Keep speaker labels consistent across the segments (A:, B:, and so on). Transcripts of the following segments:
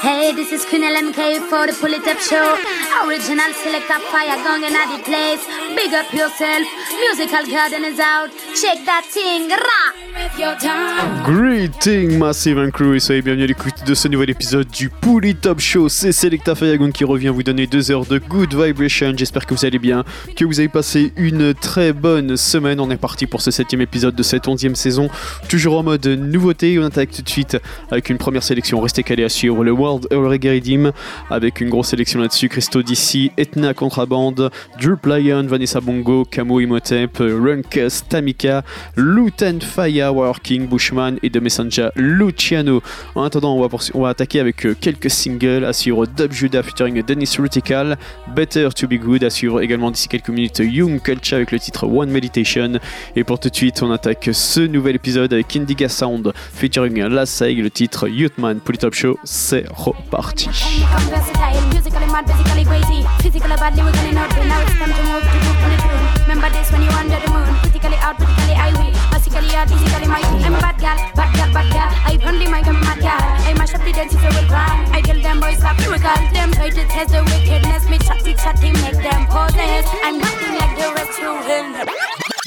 A: Hey, this is Queen LMK for the Pull It Up Show. Original select up fire gong in the place. Big up yourself. Musical garden is out. Check that thing.
B: Greeting Massive and Crew et soyez bienvenue à l'écoute de ce nouvel épisode du Pouli Top Show. C'est Selecta Fayagon qui revient vous donner deux heures de good vibration. J'espère que vous allez bien, que vous avez passé une très bonne semaine. On est parti pour ce septième épisode de cette onzième saison, toujours en mode nouveauté. On attaque tout de suite avec une première sélection. Restez calés à suivre le World Reggae Redeem avec une grosse sélection là-dessus. Christo DC, Etna Contraband, Drew Lion, Vanessa Bongo, Camo Imhotep, Runkus, Tamika, Lutan Faya, Working, Bushman et de Messenger Luciano. En attendant, on va, attaquer avec euh, quelques singles à suivre Dub Judah featuring Dennis Rutical, Better to Be Good à également d'ici quelques minutes Young Culture avec le titre One Meditation. Et pour tout de suite, on attaque ce nouvel épisode avec Indiga Sound featuring La le titre Youthman pour Top Show. C'est reparti. Remember this when you under the moon, critically out, critically I win. Basically out, physically my I'm a bad gal, bad gal, bad gal. I only my I'm mad gal. I mash up the dance if will grind. I tell them boys stop miracle. Them try to test the wickedness. Me chatty chatty make them possess. I'm nothing like the rest you will.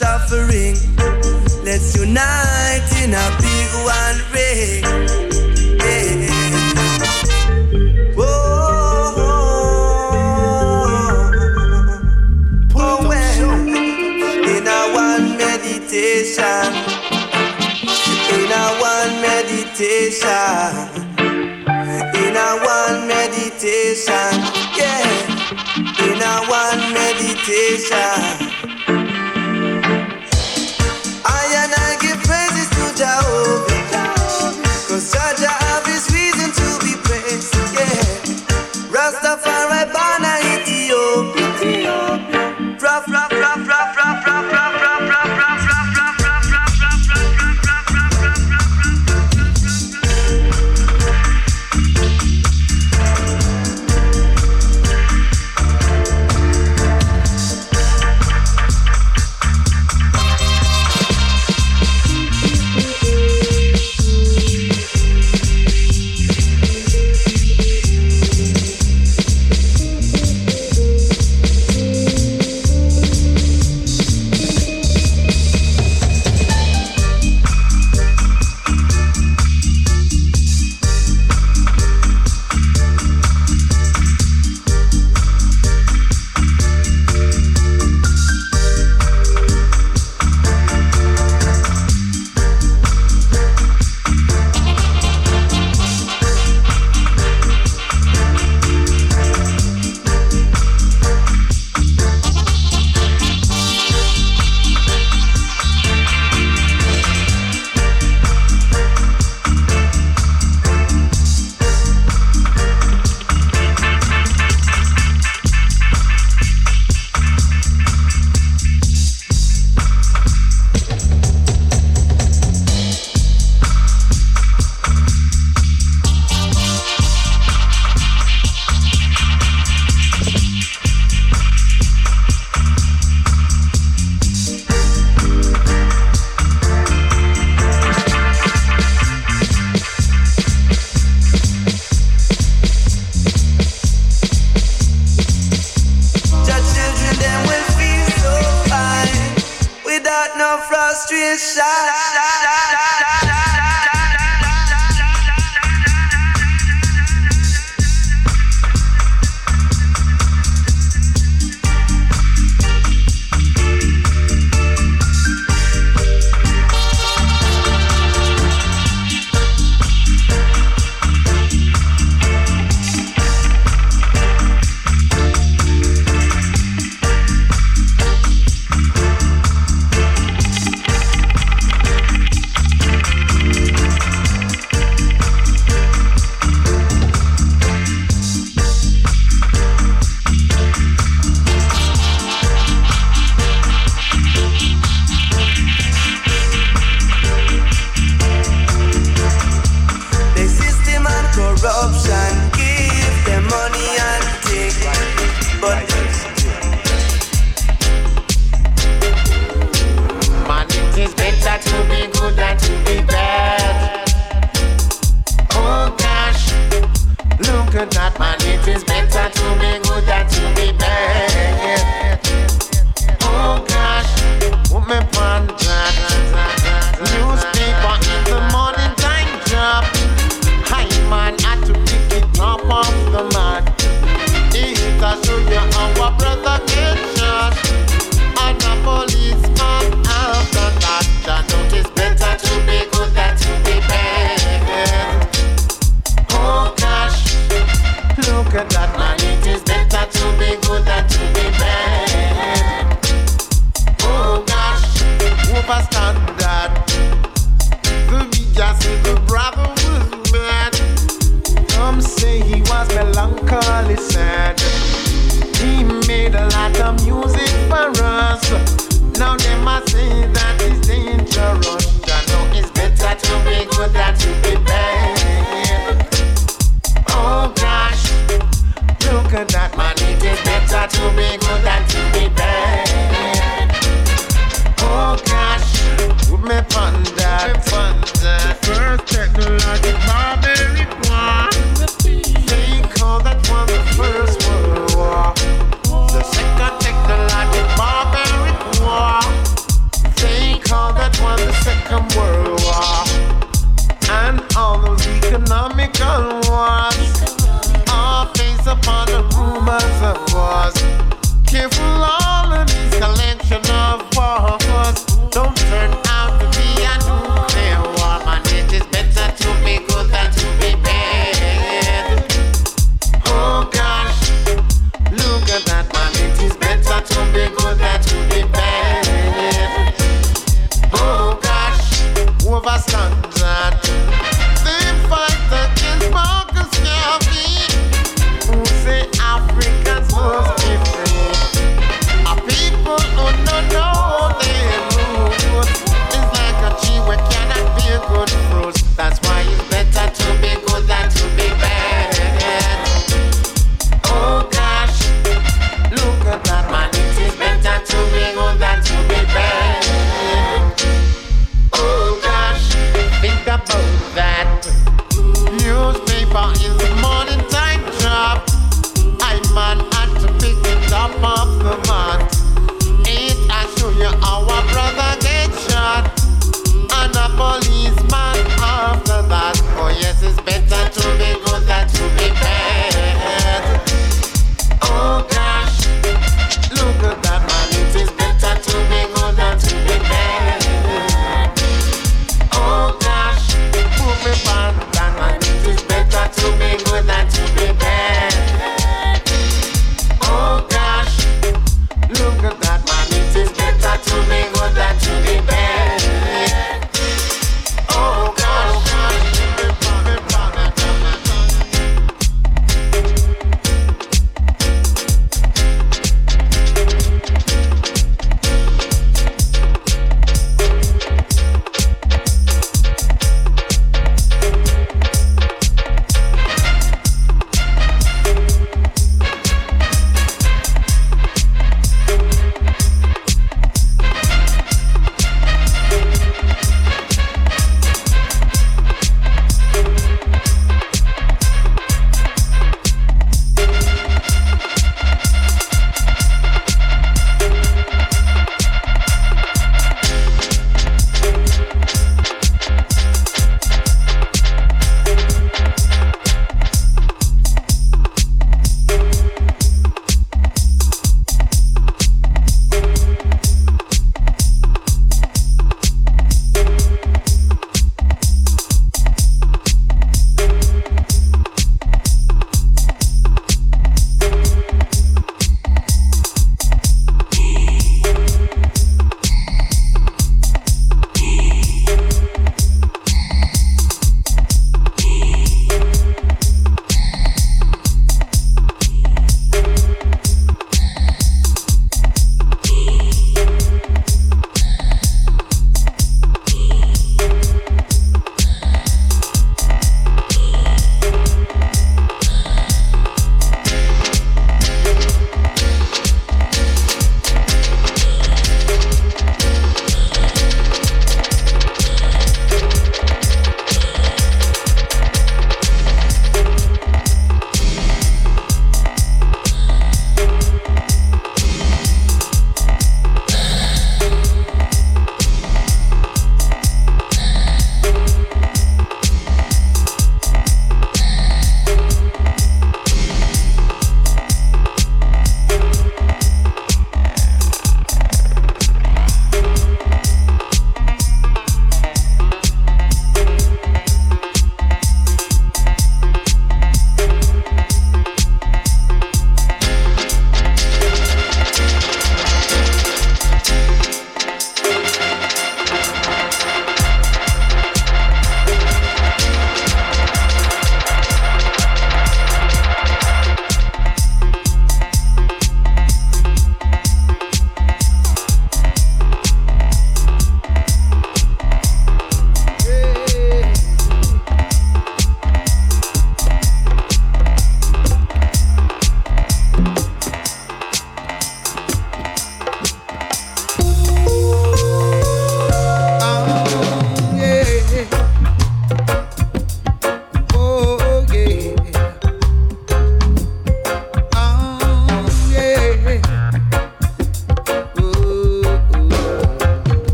C: suffering. Let's unite in a big one ring. Yeah.
D: Oh. In a one meditation. In a one meditation. In a one meditation. Yeah.
E: In a one meditation.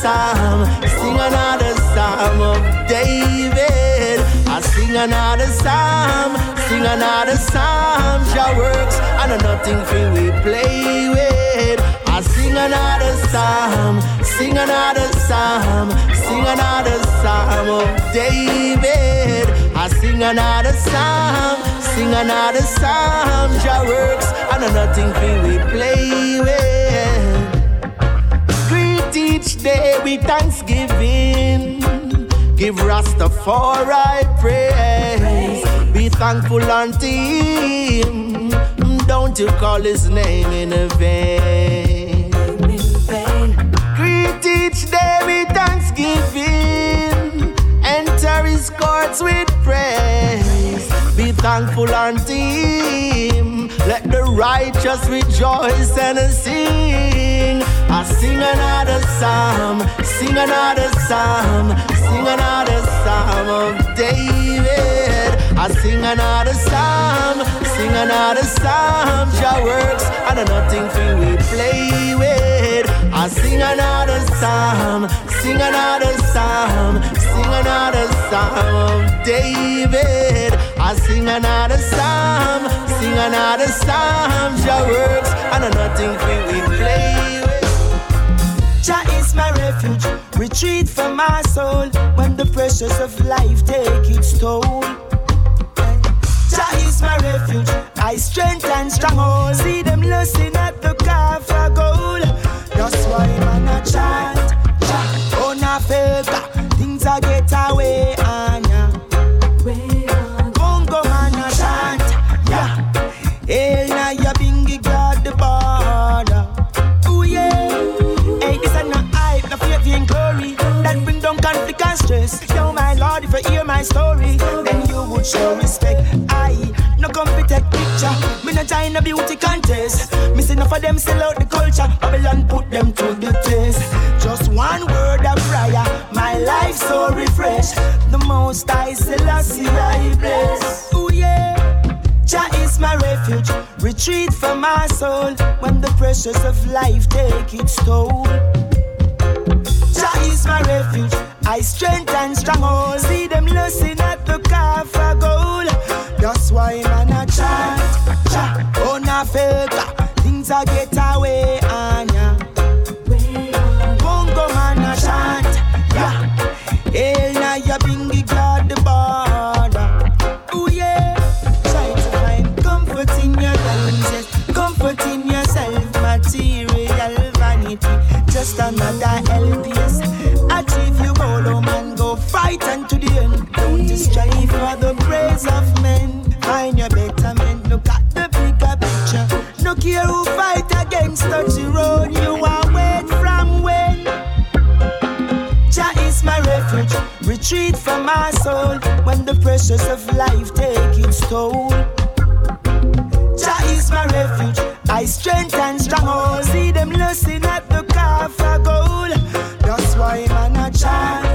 E: Psalm, sing another psalm of David. I sing another psalm, sing another psalm. Jah works and nothing for we play with. I sing another psalm, sing another psalm, sing another psalm of David. I sing another psalm, sing another psalm. Jah works and nothing for we play with. Each day with thanksgiving. Give Rastafari praise. Be thankful unto him. Don't you call his name in vain. Greet each day with thanksgiving. Enter his courts with praise. Be thankful unto him. Let the righteous rejoice and sing. I sing another psalm, sing another psalm, sing another psalm of David. I sing another psalm, sing another psalm. Jah works and nothing we play with. I sing another psalm, sing another psalm, sing another psalm of David. I sing another psalm, sing another psalm. Jah works and nothing for we play with.
F: Jah is my refuge, retreat from my soul when the pressures of life take its toll. Jah is my refuge, I strength and stronghold. See them lust was that's why man a chant, chant. Oh, a faker, things I get away. And stress. Yo, my Lord, if you hear my story, then you would show respect. I no come fi take picture. Me no join a beauty contest. Me see enough of them sell out the culture. Babylon put them to the test. Just one word of prayer, my life so refreshed. The Most I still I see I bless. Ooh yeah. Jah is my refuge, retreat from my soul when the pressures of life take its toll. Jah is my refuge, I strength and stronghold. See them losing at the car for gold. That's why man a chant, chant, on oh, a filter. Things a get away and ya. Bongo man a chant, yeah. Hell na ya bingi glad the border. Ooh yeah, try to find comfort in your conscience, comfort in yourself, material vanity, just another LP. strive for the praise of men. Find your betterment, look at the bigger picture. No care who fight against the road, you are wed from when. Jah is my refuge, retreat from my soul when the pressures of life take its toll. Jah is my refuge, I strength and stronghold. See them losing at the car for gold. That's why man a
G: child.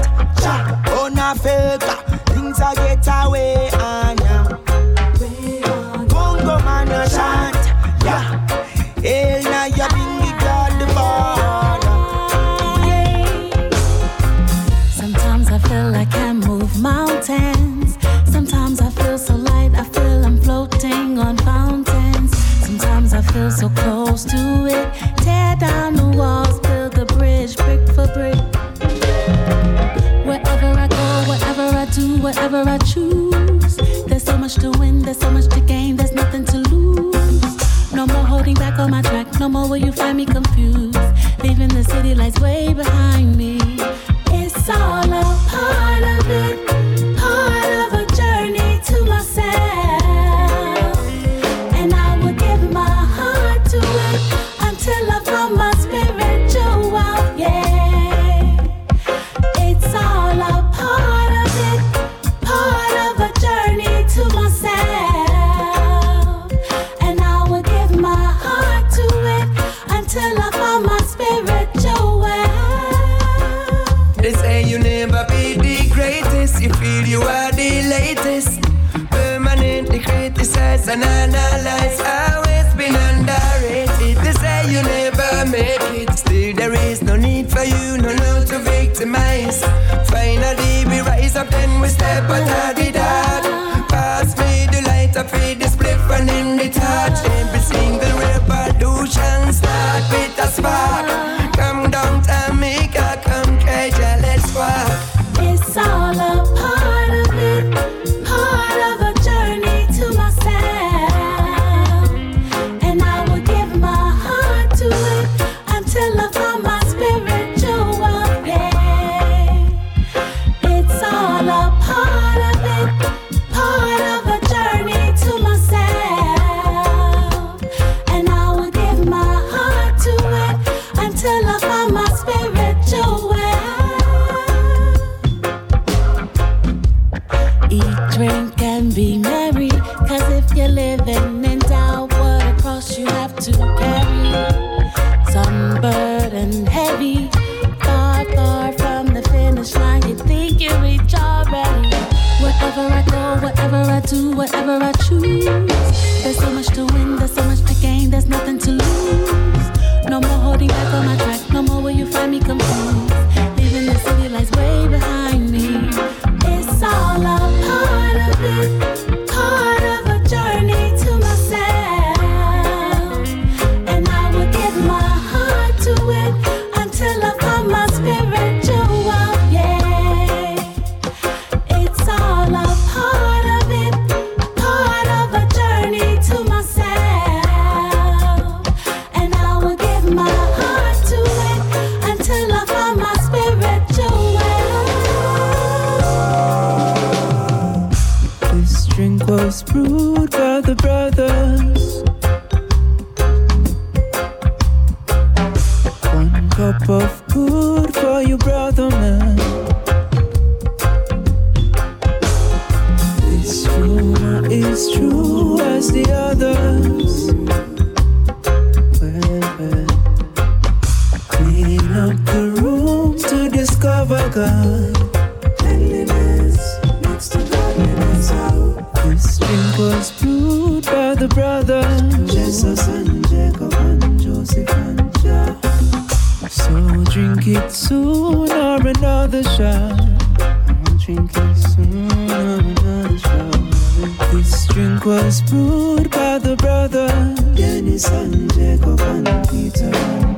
G: Drink it
H: soon or another shot. I'll drink it soon or another shot. This drink was brewed by the brothers. Dennis and Jacob and Peter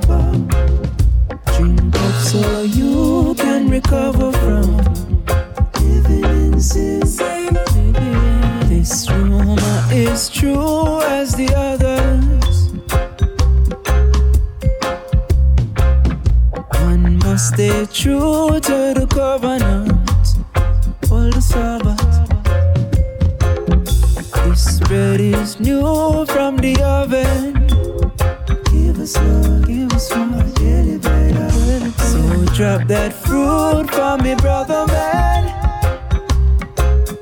H: Paul. Drink up so you can recover from living in sin. This rumor is true as the others. Stay true to the covenant, all the Sabbath. This bread is new from the oven. Give us love, give us more. So drop that fruit for me, brother man.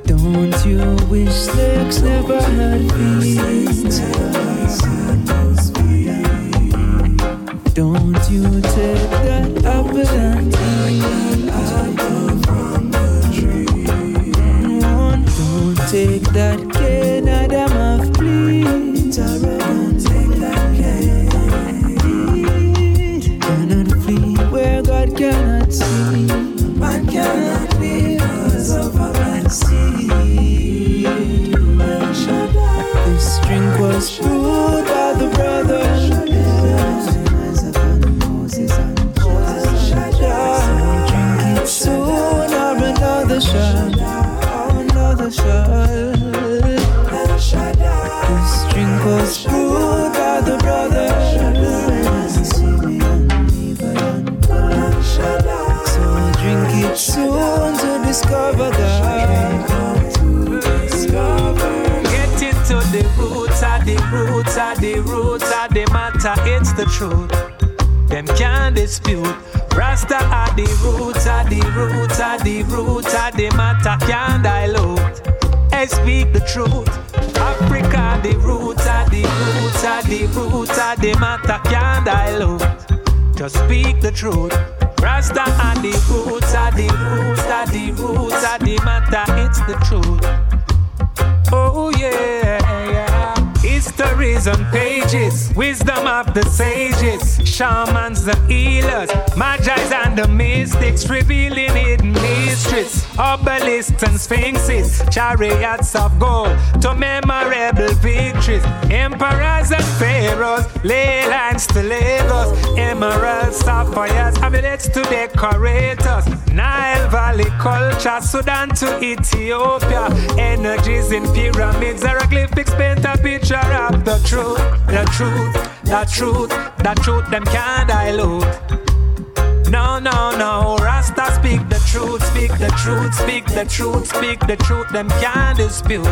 H: Don't you wish snakes never had feet? The
I: roots of the matter. It's the truth. Them can't dispute. Rasta are the roots of the roots of the roots of the matter. Can't dilute. Hey, speak the truth. Africa, the roots of the roots of the roots of the matter. Can't dilute. Just speak the truth. Rasta are the roots of the roots of the roots of the matter. It's the truth. Oh yeah. Histories on pages, wisdom of the sages, shamans, the healers, magi's and the mystics, revealing hidden mysteries, obelisks and sphinxes, chariots of gold to memorable victories, emperors and pharaohs, ley lines to Lagos, emeralds, sapphires, amulets to decorators, Nile Valley culture, Sudan to Ethiopia, energies in pyramids, hieroglyphics paint a picture of the truth, the truth, the truth, the truth, them can't dilute. No, no, no, Rasta speak the truth, speak the truth, speak the truth, speak the truth, them can't dispute.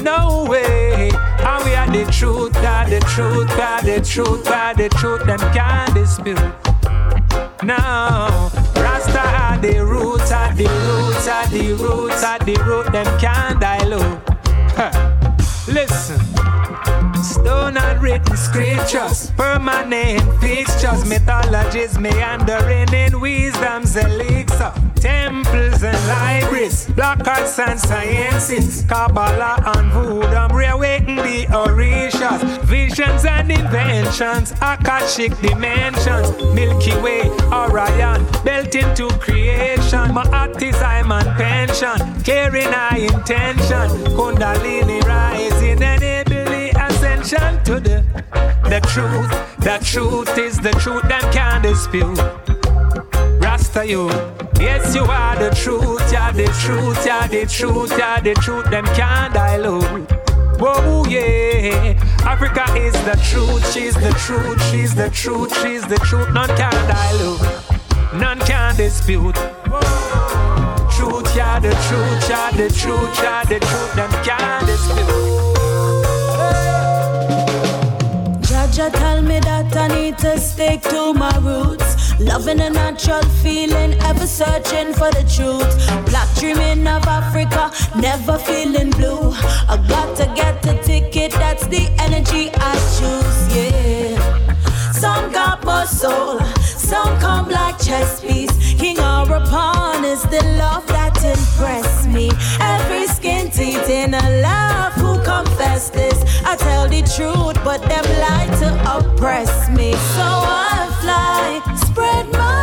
I: No way, and we are the truth, are the truth, are the truth, are the truth, them can't dispute. No, Rasta are the roots, are the roots, are the roots, are the root, them can't dilute. Huh. Listen. Stone and written scriptures, permanent fixtures, mythologies meandering in wisdom's elixir, temples and libraries, black arts and sciences, Kabbalah and Voodoo, reawaken the Orishas, visions and inventions, Akashic dimensions, Milky Way, Orion, built into creation, my heart is I'm on pension, carrying high intention, Kundalini rising the truth. The truth is the truth, them can't dispute. Rasta you, yes you are the truth, you're the truth, you're the truth, you're the truth, them can't dilute. Whoa, yeah. Africa is the truth, she's the truth, she's the truth, she's the truth, none can dilute, none can dispute. Truth, you're the truth, you're the truth, you're the truth, them can't dispute.
G: Jaja tell me that I need to stick to my roots. Loving a natural feeling, ever searching for the truth. Black dreaming of Africa, never feeling blue. I got to get the ticket, that's the energy I choose, yeah. Some got more soul, some come like chess piece. King or a pawn is the love that impressed me. Every skin teeth in a love
J: confess this. I tell the truth, but them lie to oppress me. So I fly, spread my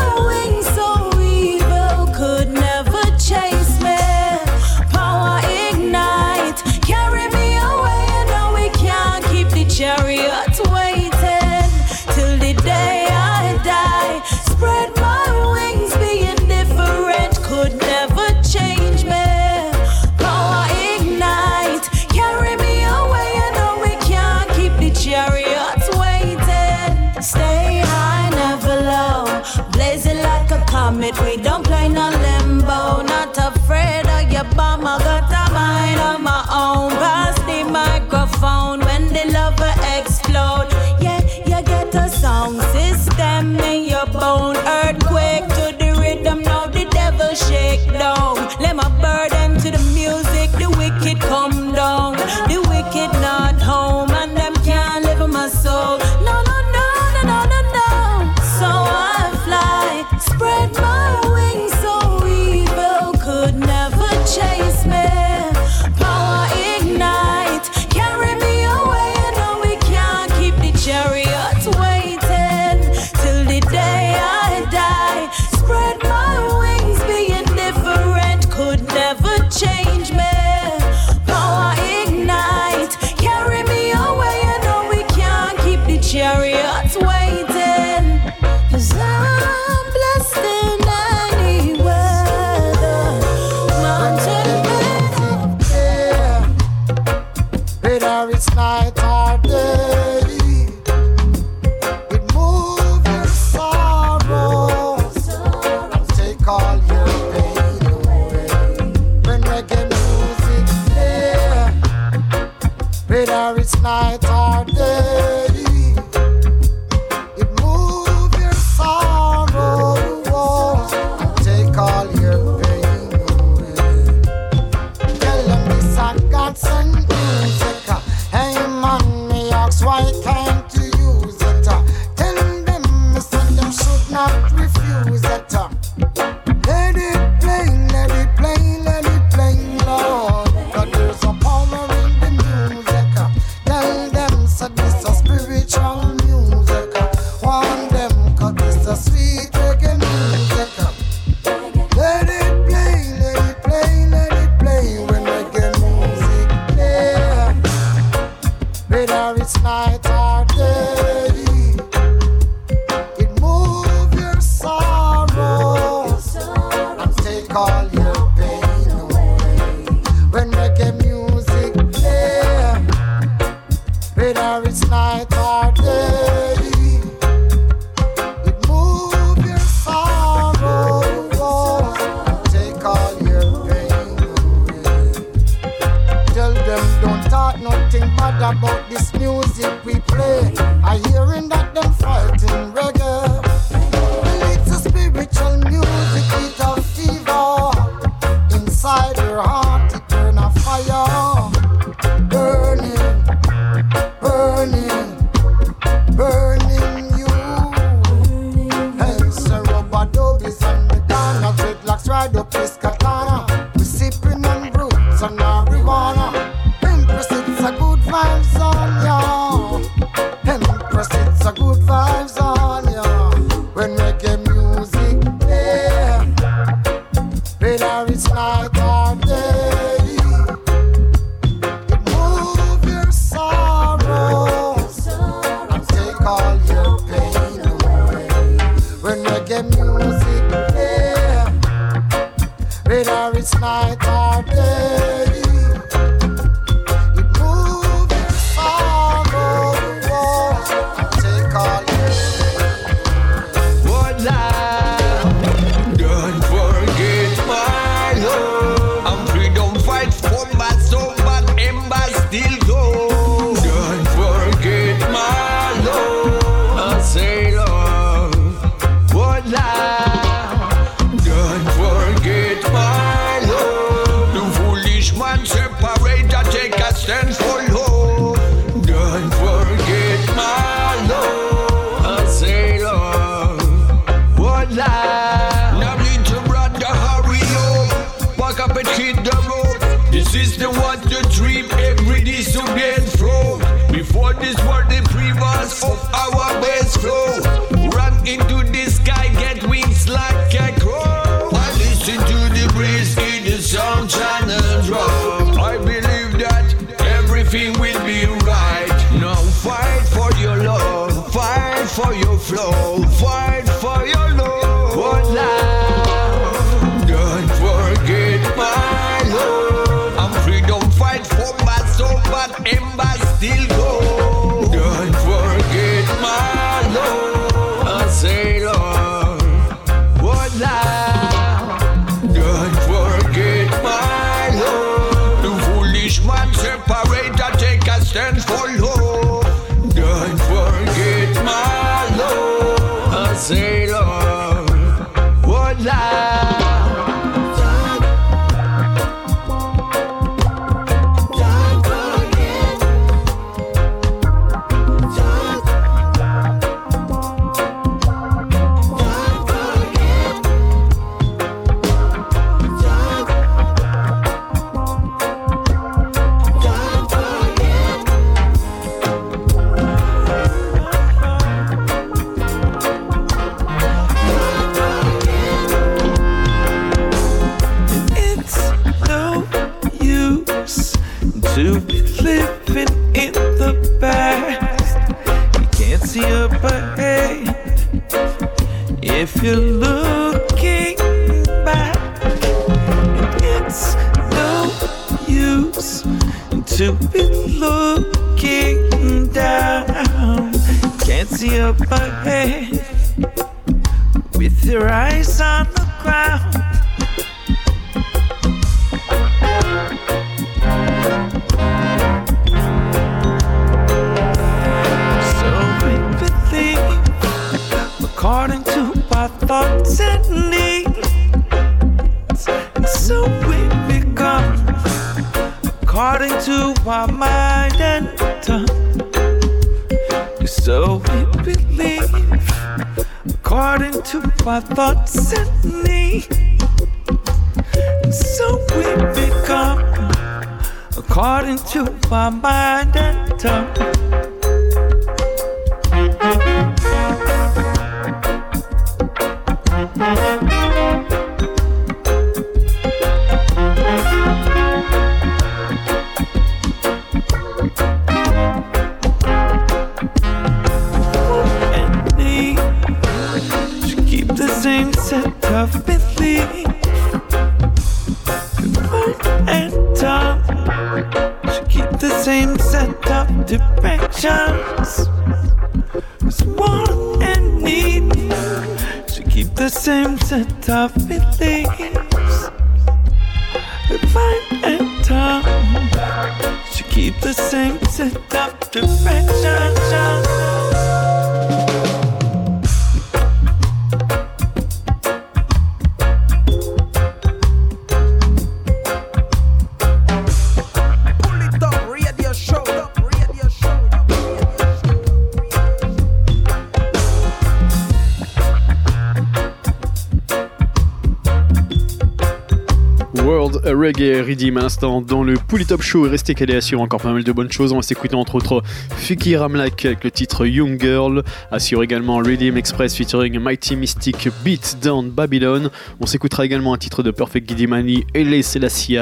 B: dans le Pouli Top Show et restez calés assure encore pas mal de bonnes choses. On va s'écouter entre autres Fiki Ramlak avec le titre Young Girl, assure également Redeem Express featuring Mighty Mystic Beat Down Babylon. On s'écoutera également un titre de Perfect Gidimani et les Selassie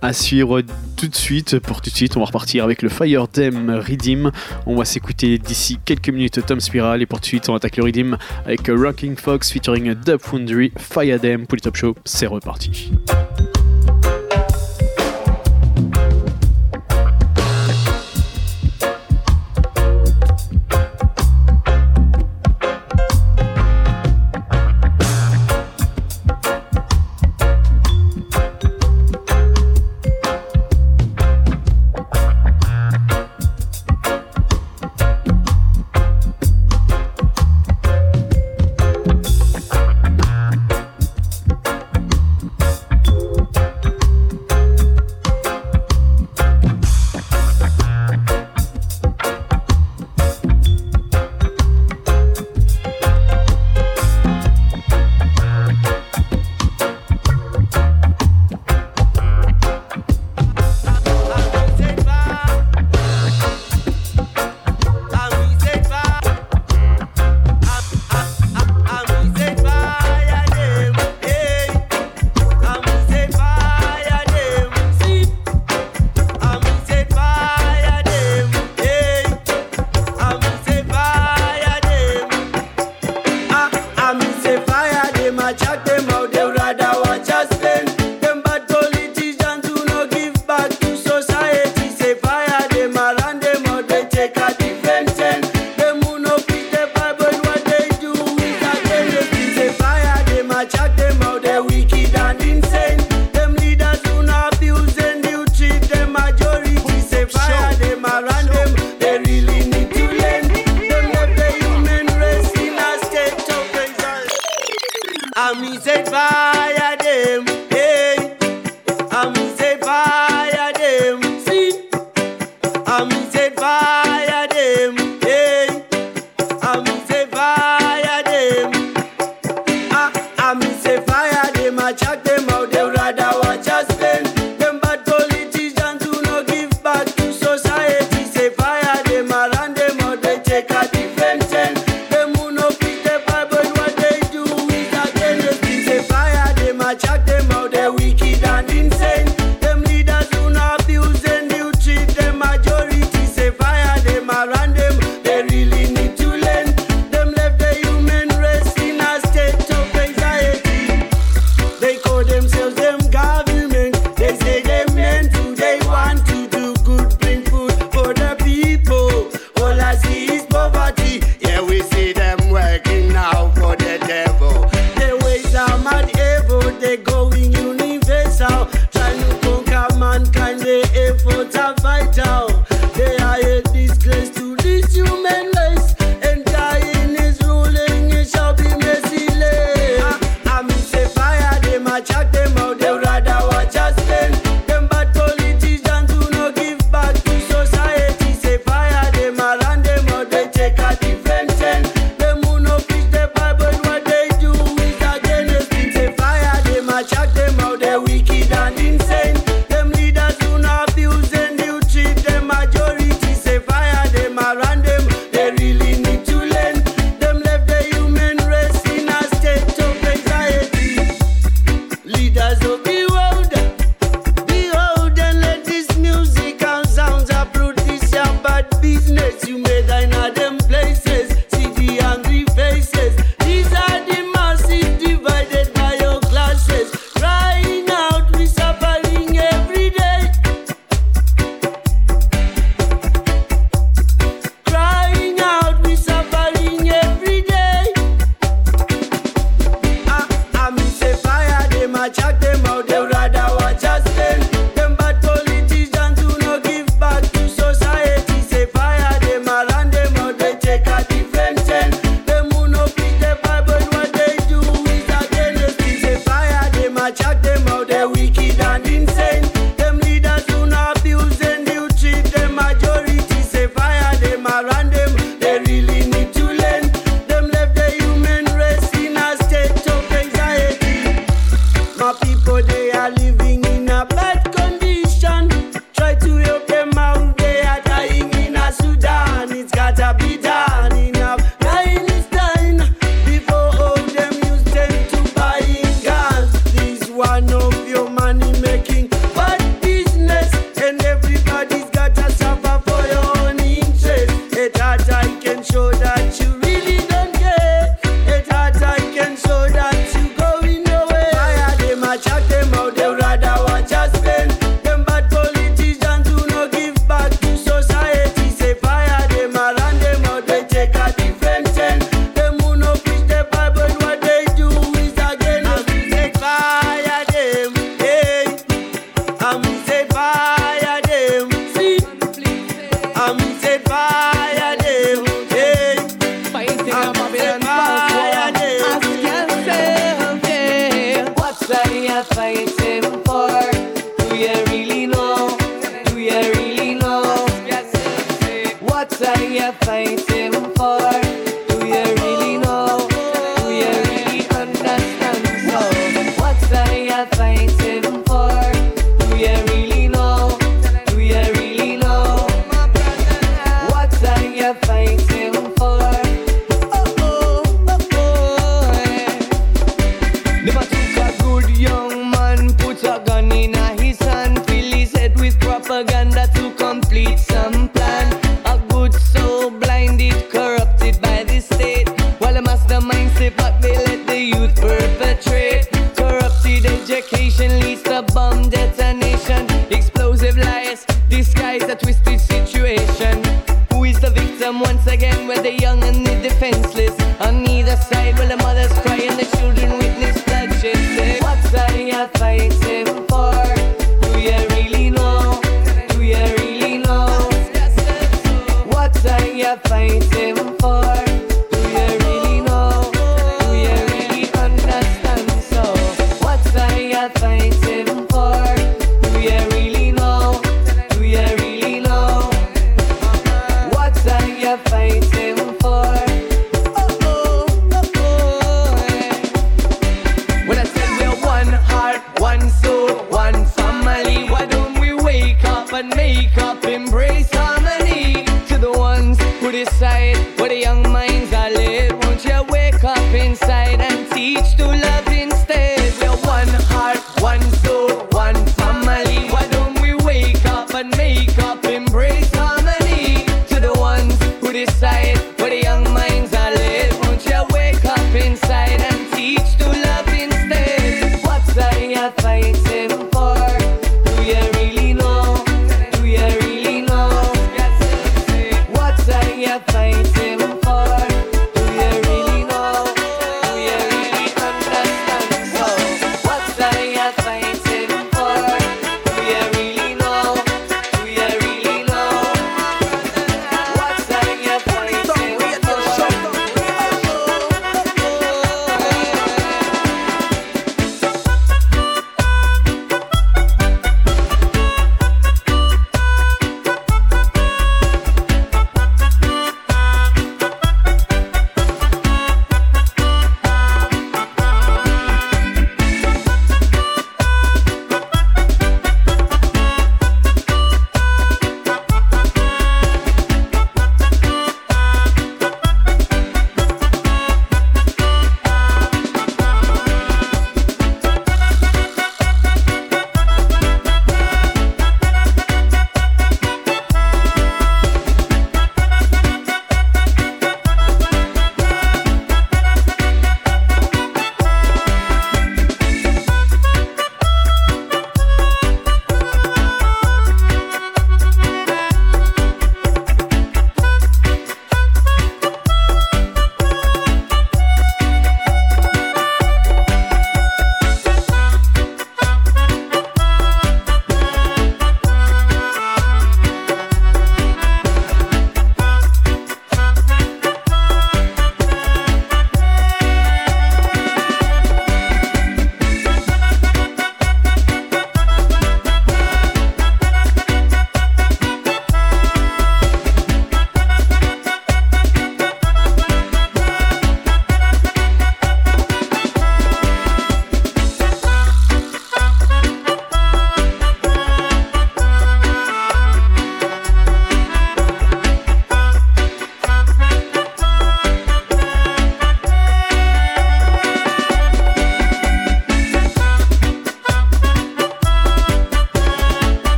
B: assure tout de suite. Pour tout de suite, on va repartir avec le Fire Dem Redeem. On va s'écouter d'ici quelques minutes Tom Spiral et pour tout de suite, on attaque le Redeem avec Rocking Fox featuring Dub Foundry Fire Dem Pouli Top Show. C'est reparti.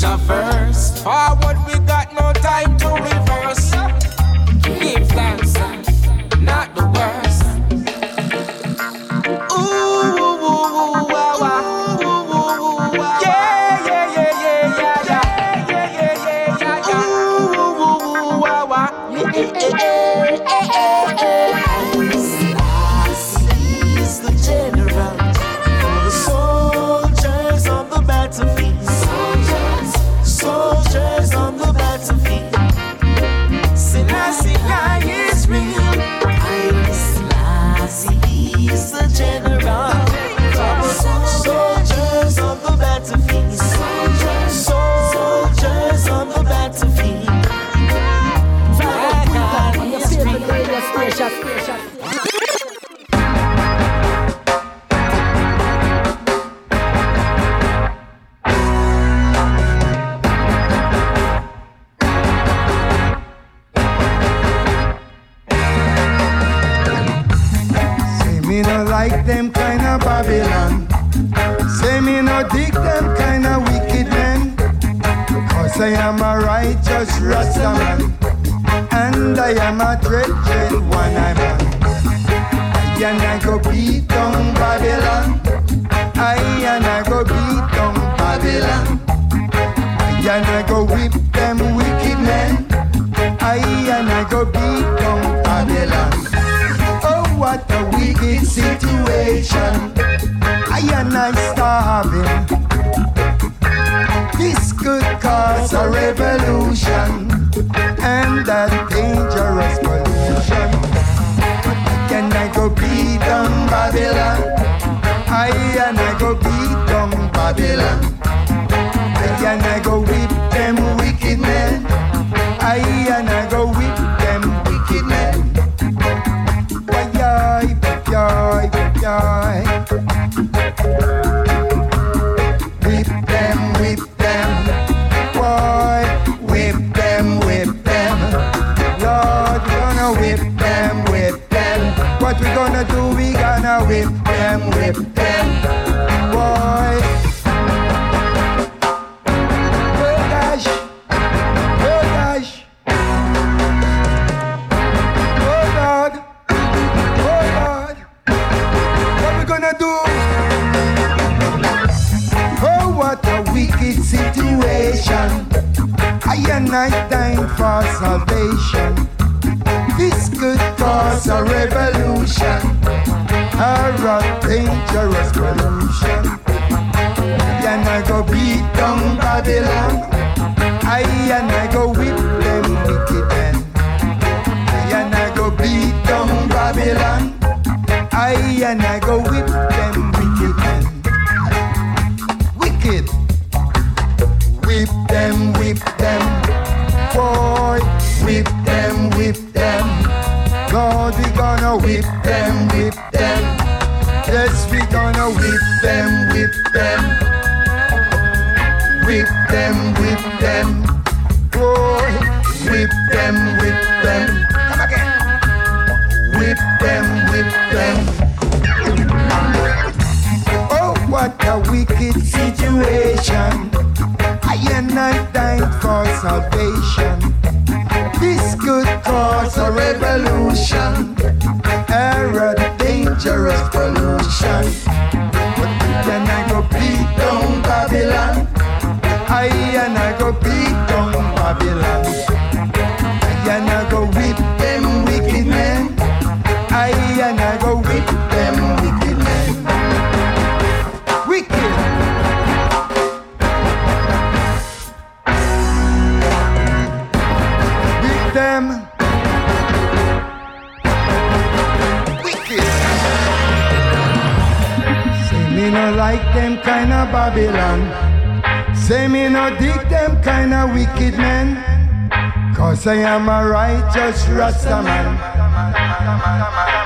K: Jah first. Forward, we got no time to
L: sail. I
M: and I go whip them wicked men. I and I go beat down Babylon. I and I go whip them wicked men. Wicked. Whip them, whip them. Boy, whip them, whip them. Lord, we gonna whip them, whip them. Yes, we gonna whip them, whip them. salvation. This could cause a revolution. Error, dangerous pollution. But when I go beat down Babylon,
K: I and I go beat down Babylon. wicked men. Cause I am a righteous Rasta man.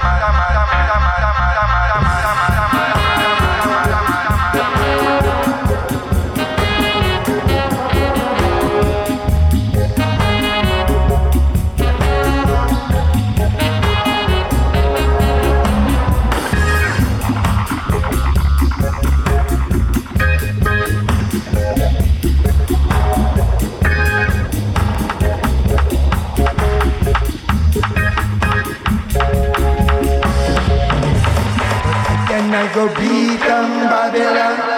K: go beat them, Babylon.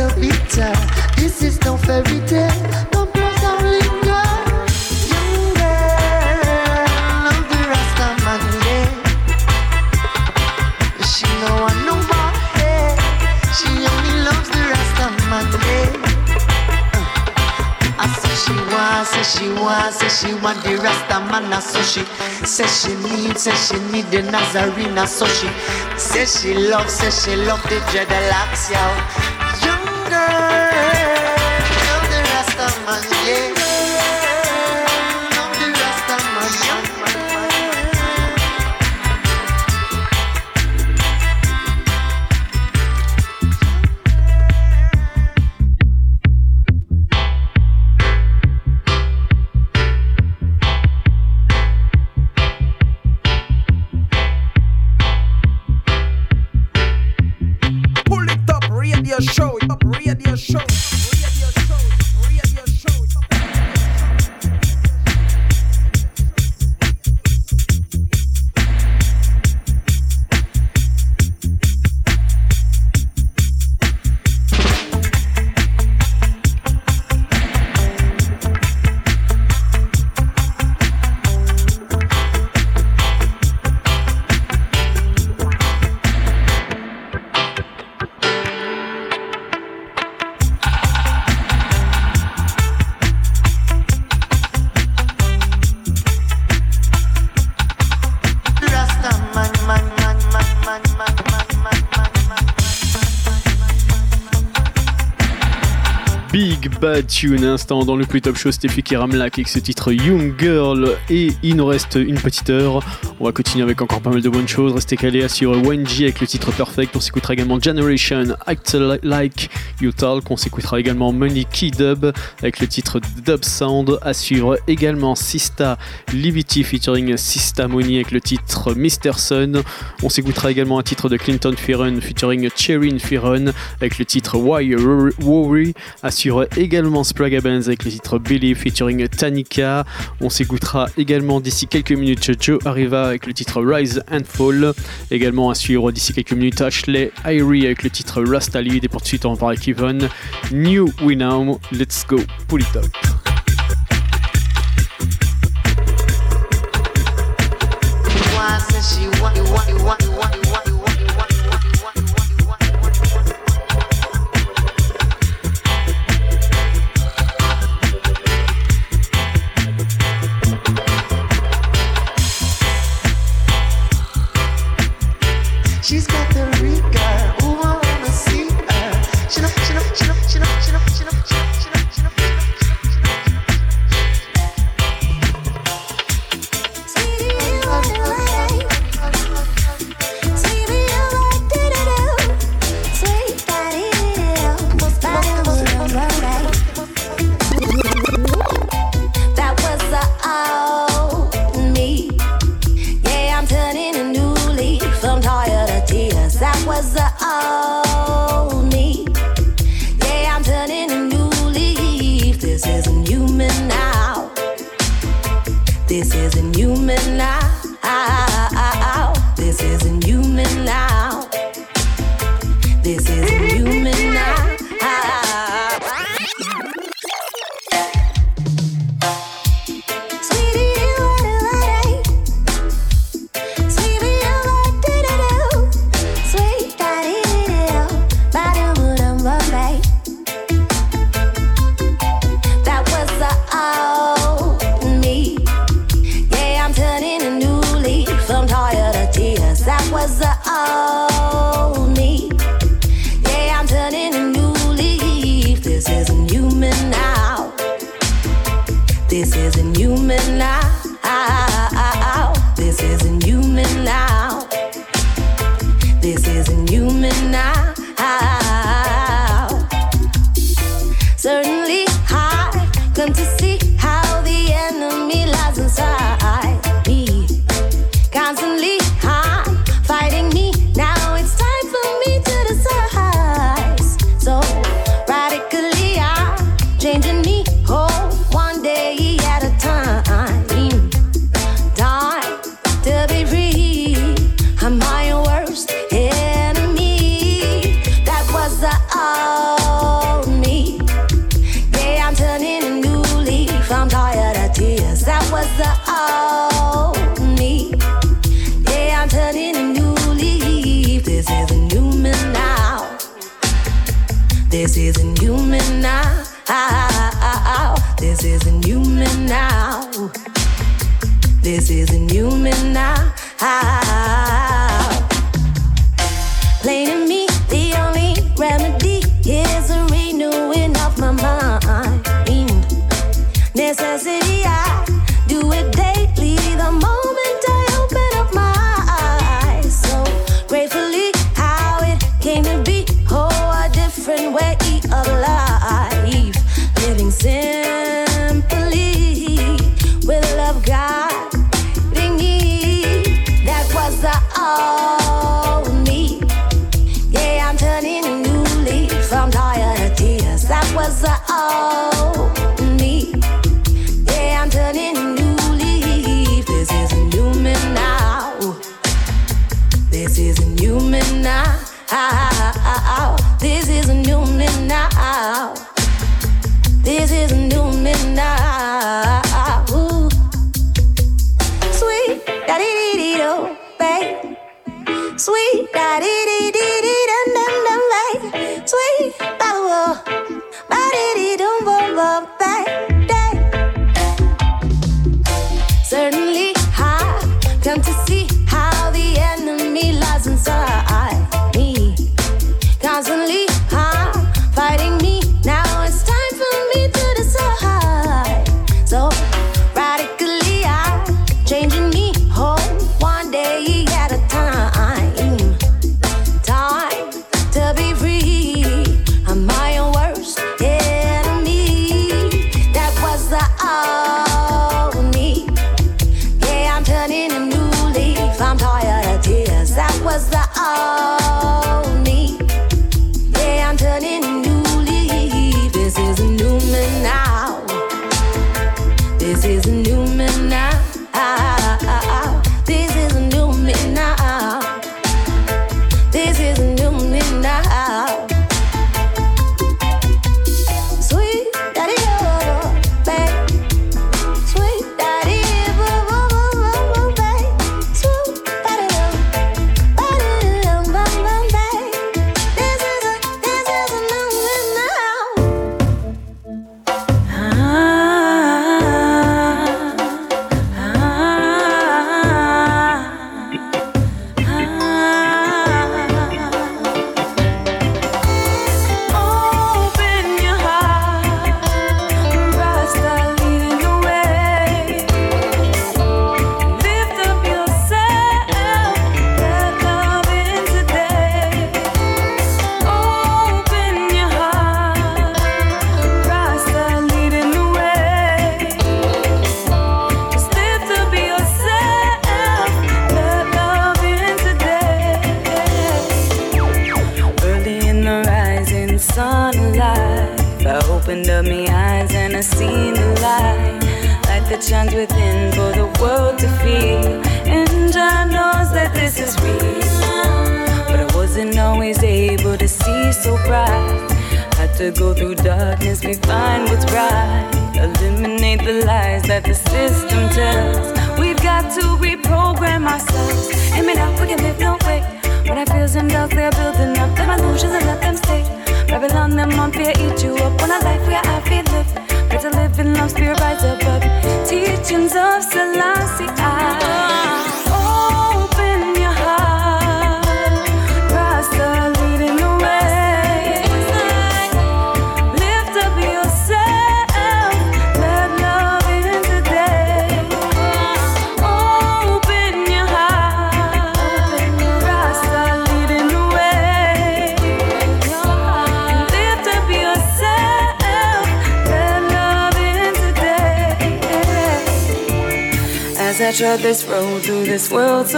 J: The
N: bitter. This is no fairy tale. Young girl, the Rasta man, yeah. She no nobody. She only loves the Rasta man, yeah. Uh. I say she she she want the Rasta man, I so she say she need, say she need the Nazarene, so she say she love, say she love the dreadlocks, yo girl of the Rastaman, yeah.
B: Tune, instant dans le plus top show, c'était Fiki Ramlak avec ce titre Young Girl. Et il nous reste une petite heure. On va continuer avec encore pas mal de bonnes choses. Restez calés sur Wenji avec le titre Perfect. On s'écoutera également Generation Act Like You Talk. On s'écoutera également Money Key Dub avec le titre Dub Sound. À suivre également Sista Livity featuring Sista Money avec le titre Mr. Sun. On s'écoutera également un titre de Clinton Fearon featuring Cherin Fearon avec le titre Why Worry. Assure également Spraga Benz avec le titre Billy featuring Tanika. On s'écoutera également d'ici quelques minutes Joe Arriva avec le titre Rise and Fall. Également à suivre d'ici quelques minutes Ashley Irie avec le titre Rasta Lead. Et pour de suite on va Kevin. New We. Let's go. Pull it up.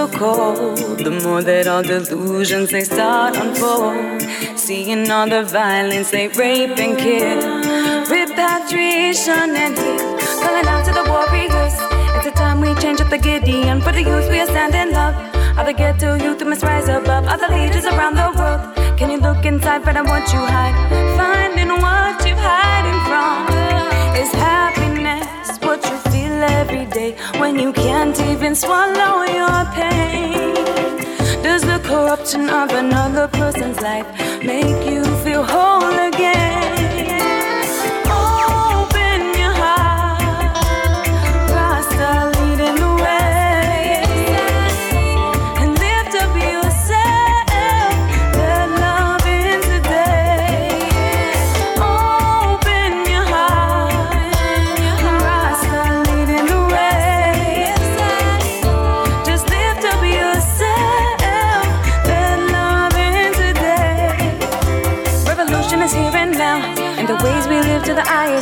J: so
O: cold. The more that all delusions they start unfold, seeing all the violence they raise. hold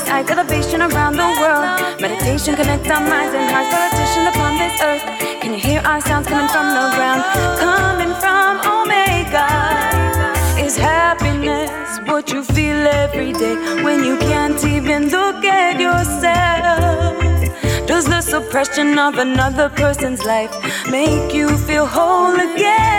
O: first eye to around the world.
E: Meditation connects our minds and hearts, politician upon this earth. Can you hear our sounds coming from the ground? Coming from Omega is happiness. What you feel every day when you can't even look at yourself. Does the suppression of another person's life make you feel whole again?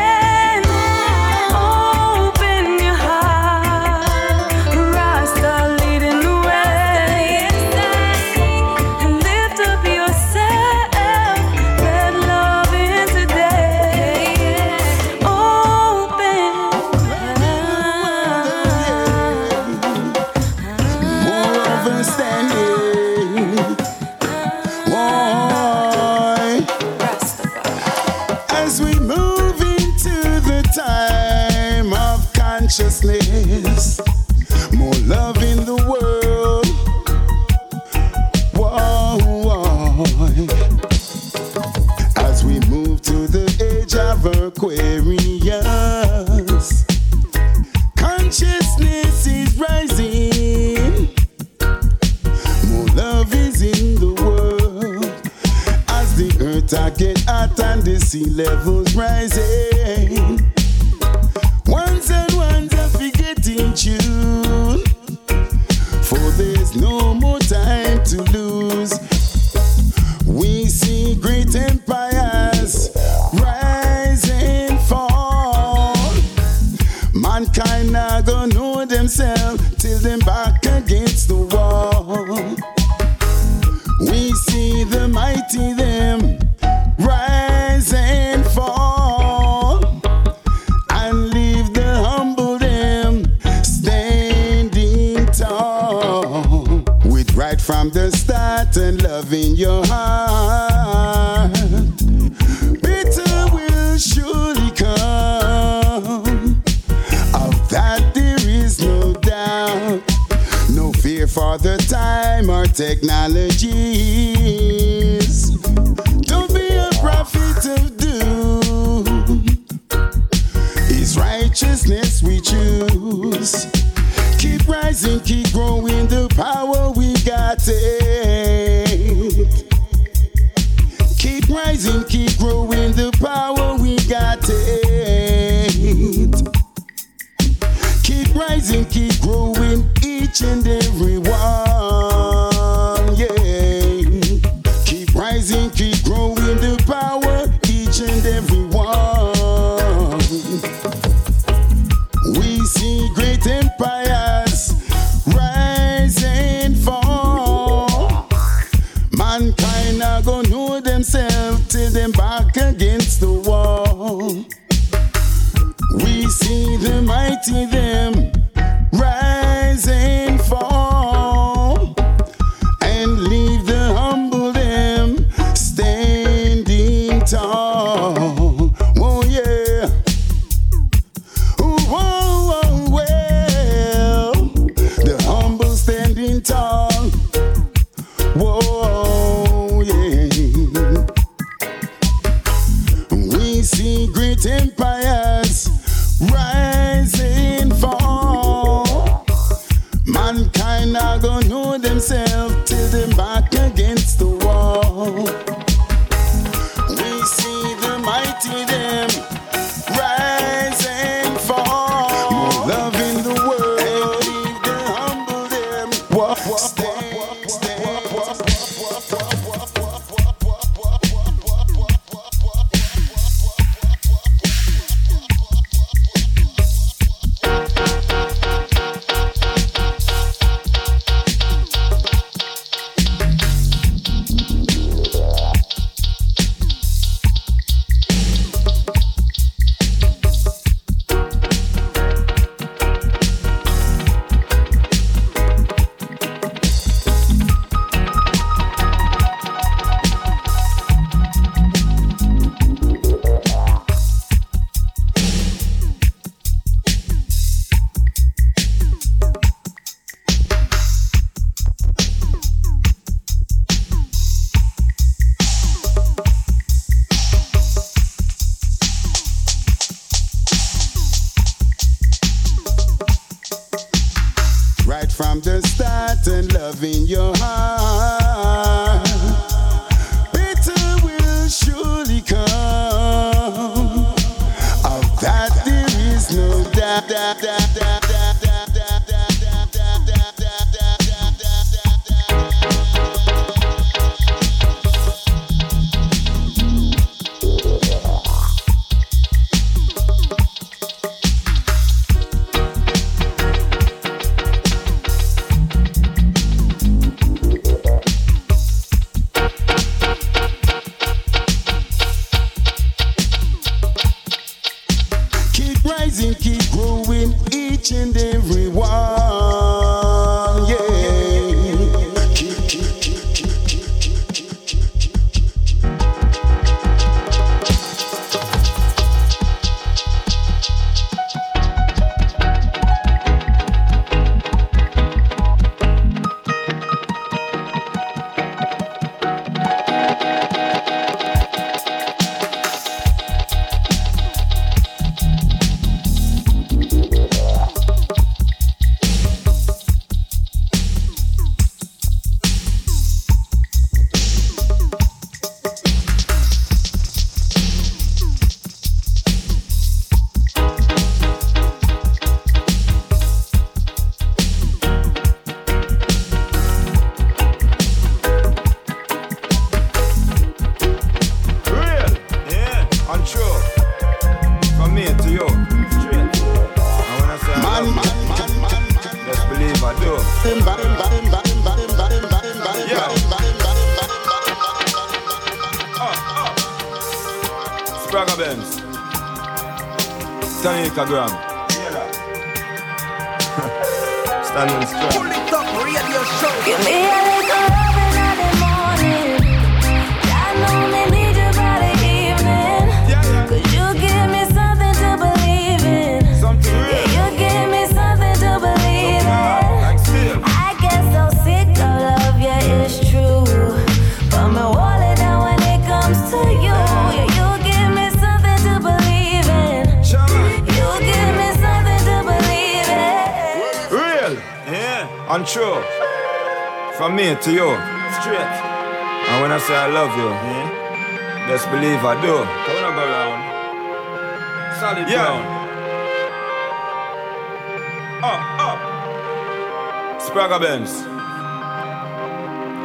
P: Benz.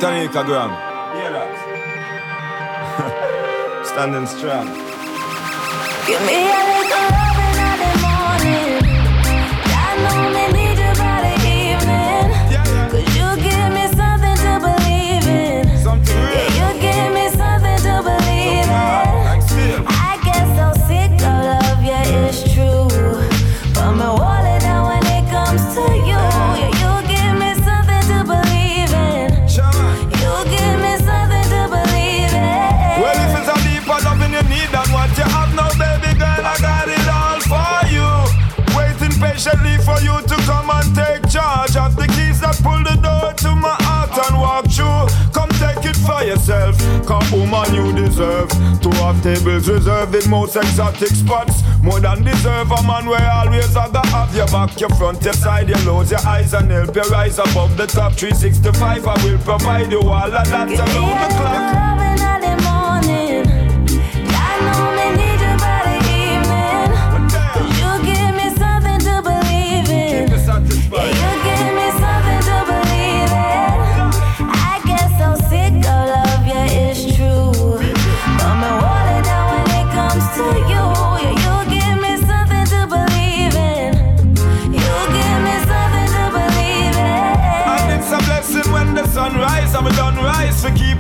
P: Tanika Hear that? Standing strong.
Q: Give me a little
P: woman you deserve. To have tables reserved in most exotic spots. More than deserve a man where always I gotta have your back, your front, your side, your lows, your eyes, and help you rise above the top 365. I will provide you all of that around the clock.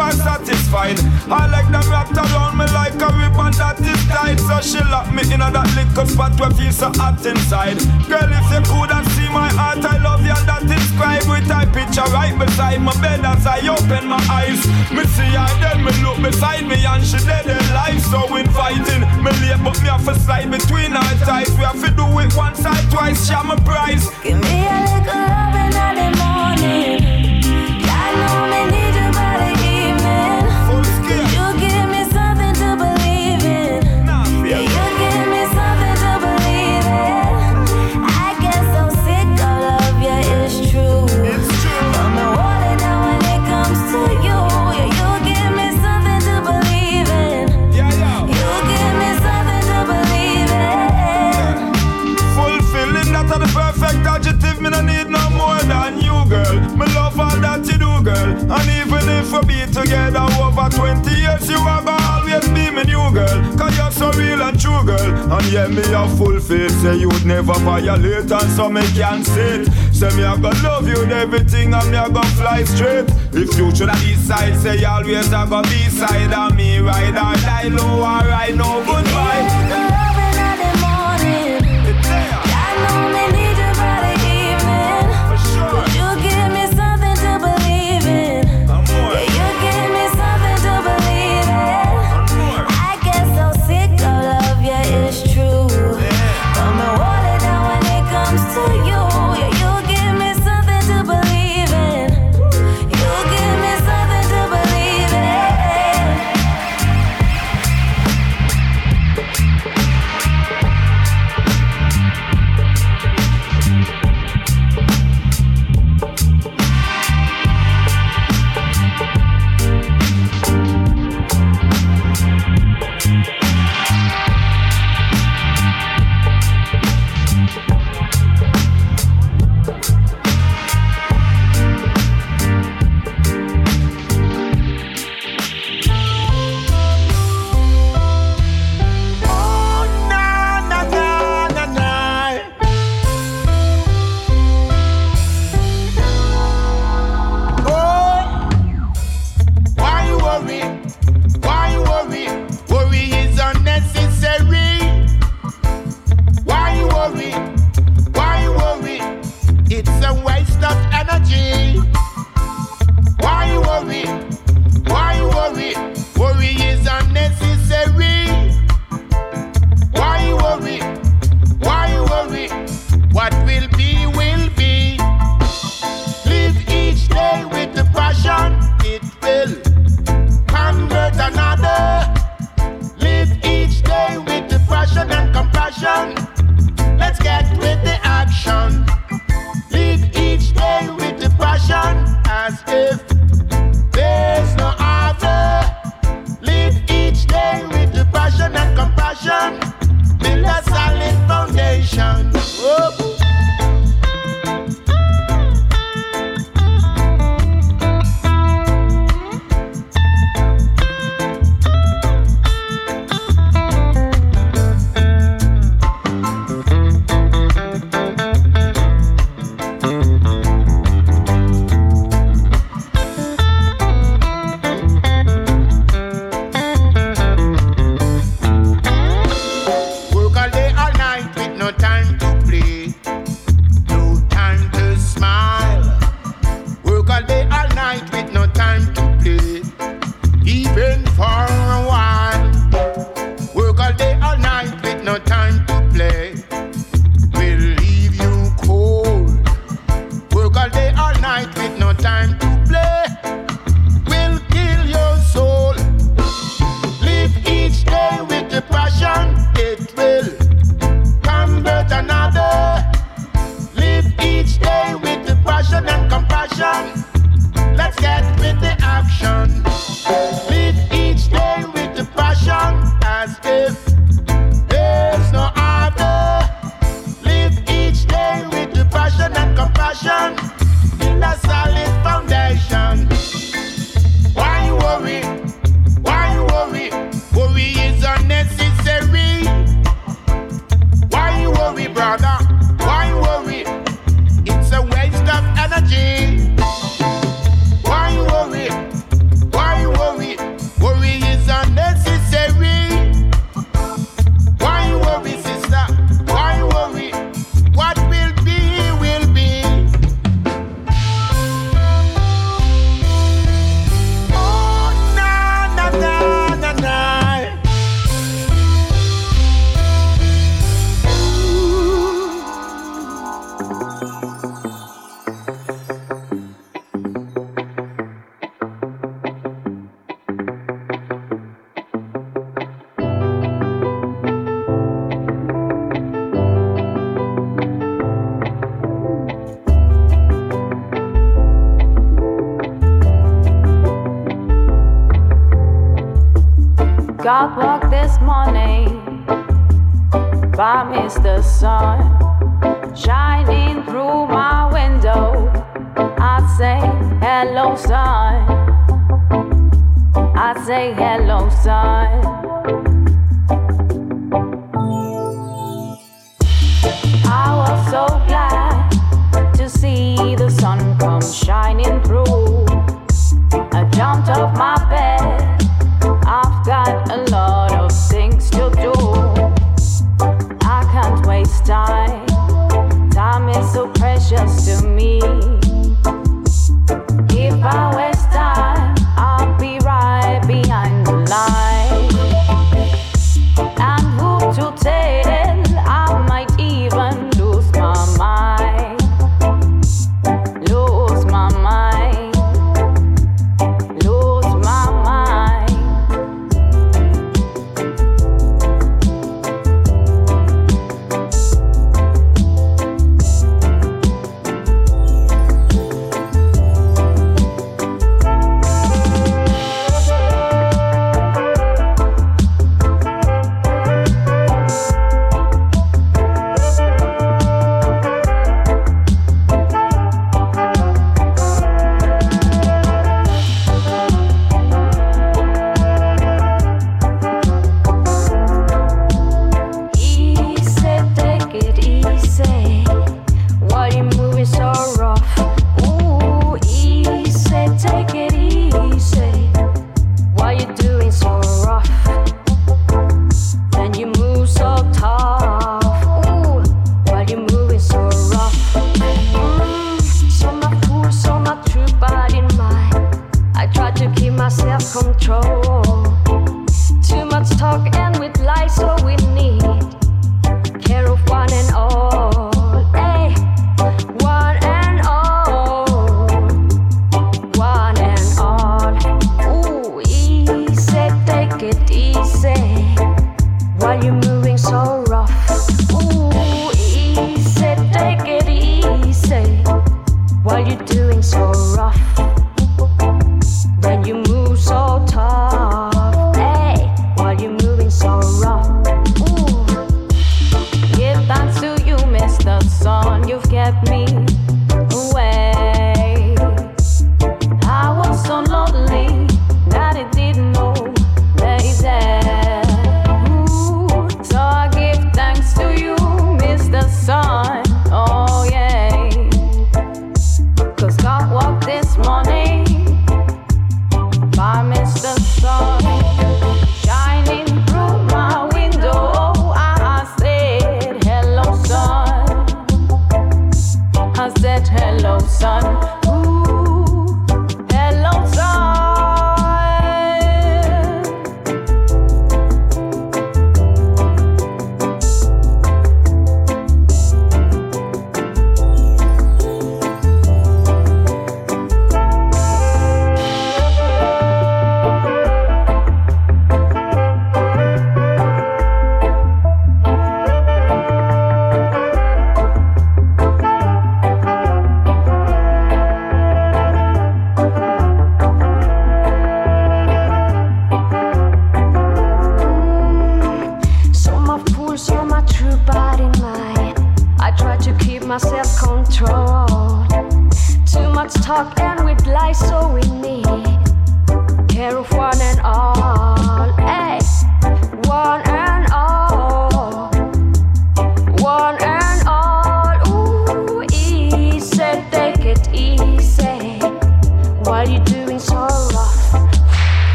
P: and satisfied. I like them wrapped around me like a ribbon that is tied. So she locked me in that little spot where feel so hot inside. Girl, if you couldn't see my heart, I love you and that inscribed with a picture right beside my bed as I open my eyes. Me see her, then me look beside me and she dead Life So inviting me lay but me have to slide between her thighs. We have to do it once or twice. She my prize.
Q: Give me a little love in the morning.
F: We be together over 20 years, you gonna always be my new girl. Cause you're so real and true, girl. And yeah, me a full faith, say you'd never violate, and so me can sit. Say me a gonna love you and everything, and me a gonna fly straight. If you should have side, say always a go be side of me, ride or die low or ride no goodbye.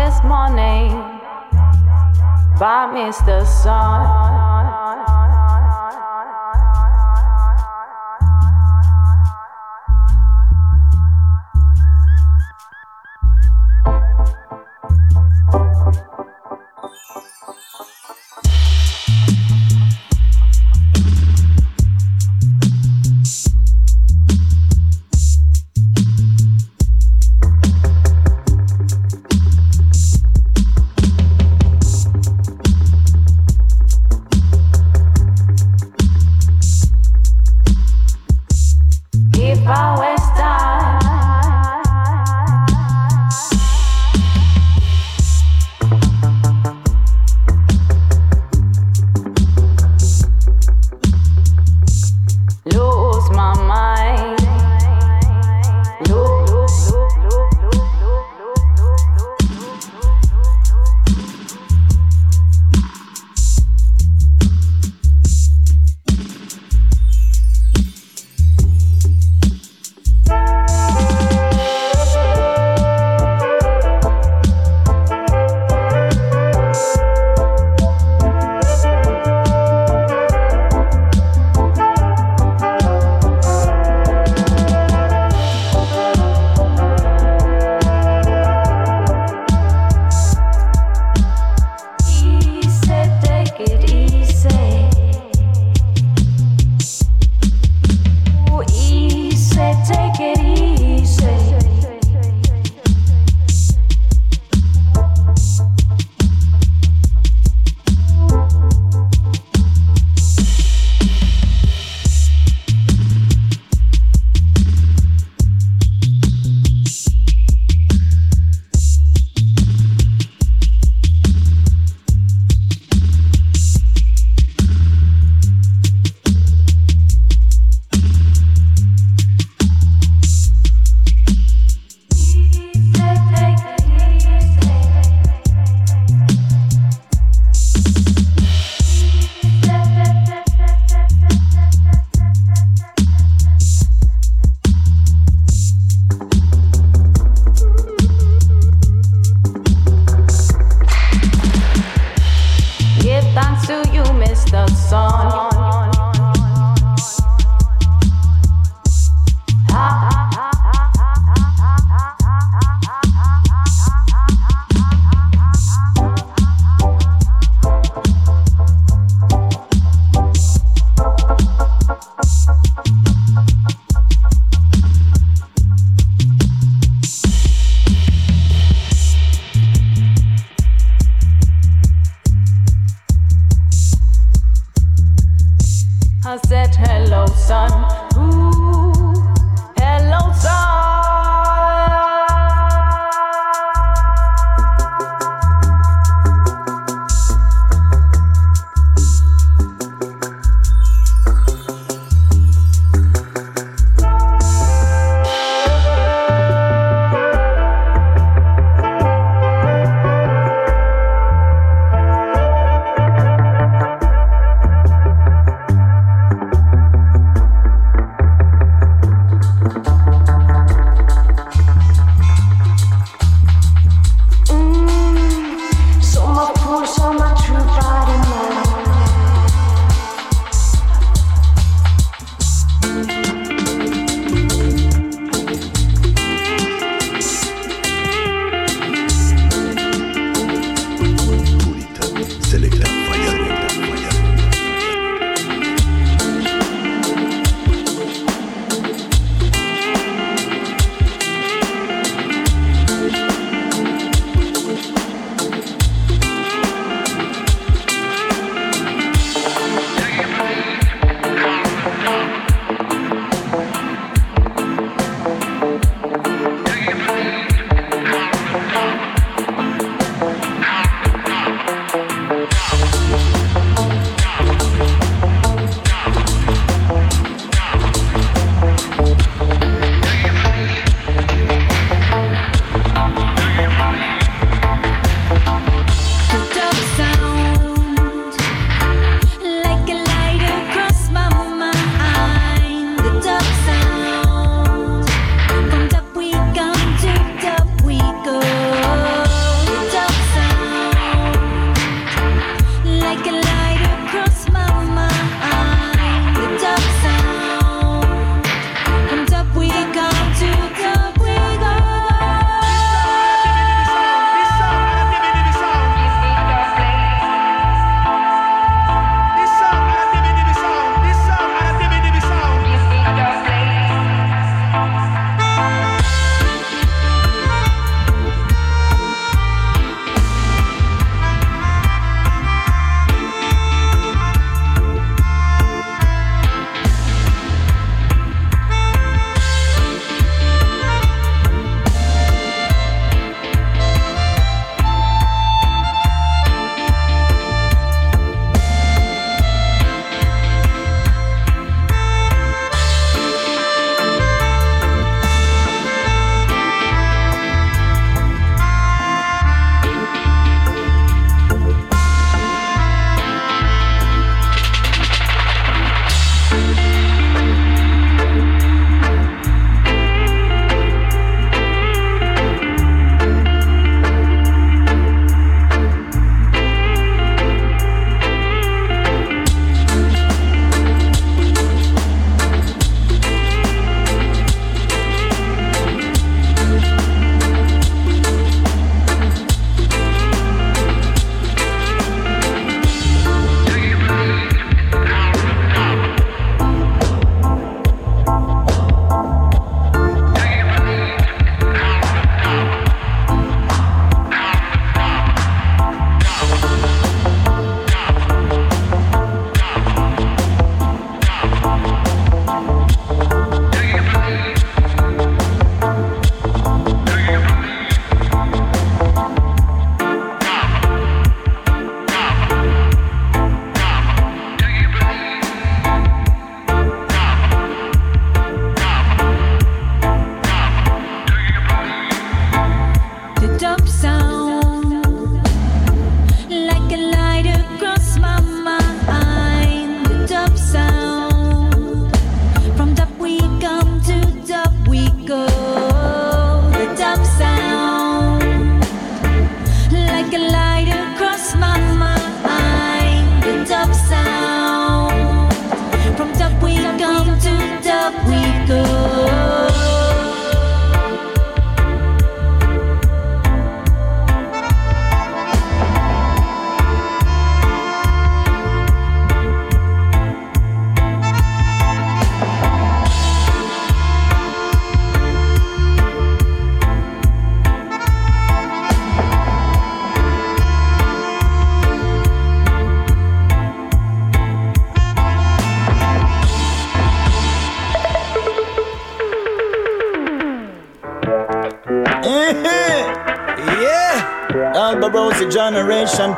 R: This morning by Mr. Sun.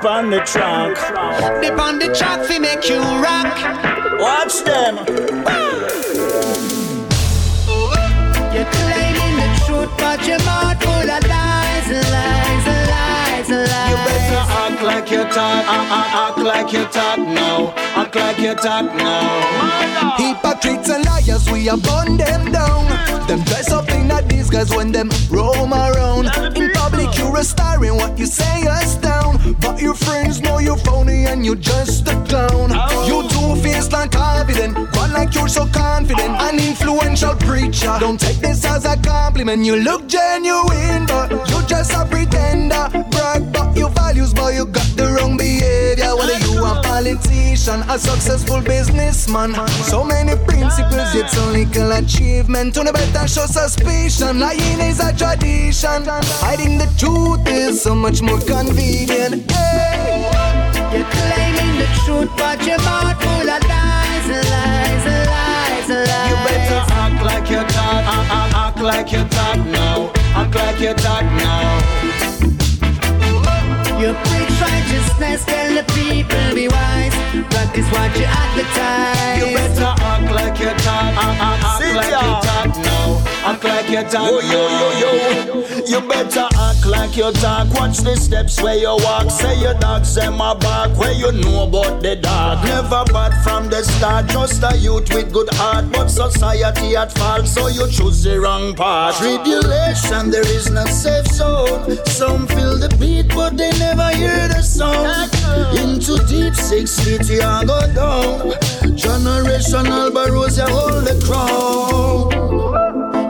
S: Generation pon the track.
T: Dip on the track fi make you rock.
S: Watch them.
T: You're claiming the truth, but your mouth full of lies, lies, lies, lies.
S: You better act like you talk, act, act, act like you talk now, act like you talk now.
U: Hypocrites and liars, we have burn them down. Them dress up in a disguise when them roam around. In public, you're a star in what you say us down. But your friends know you're phony and you're just a clown. Oh. You two-faced and confident, one like you're so confident. An influential preacher, don't take this as a compliment. You look genuine, but you're just a pretender. Brag about your values, but you got the wrong behavior. Whether you a politician, a successful businessman, so many principles, yet so little achievement. To the better show suspicion, lying is a tradition. Hiding the truth is so much more convenient. Hey.
T: You're claiming the truth, but your mouth full of lies, lies, lies, lies.
S: You better act like you talk, act, act, act like you talk now, act like you talk now.
T: You preach righteousness, tell the people be wise. Practice what you advertise.
S: You better act like you talk, act, act, act like you talk now, act like you talk
D: Oh, yo, yo, yo. You better act like you talk. Watch the steps where you walk. Say your dogs them my bark where you know about the dark. Never bad from the start. Just a youth with good heart, but society at fault, so you choose the wrong path. Tribulation, there is no safe zone. Some feel the beat, but they never hear the sound. Into deep six feet, you go down. Generational barrows, you hold the crown.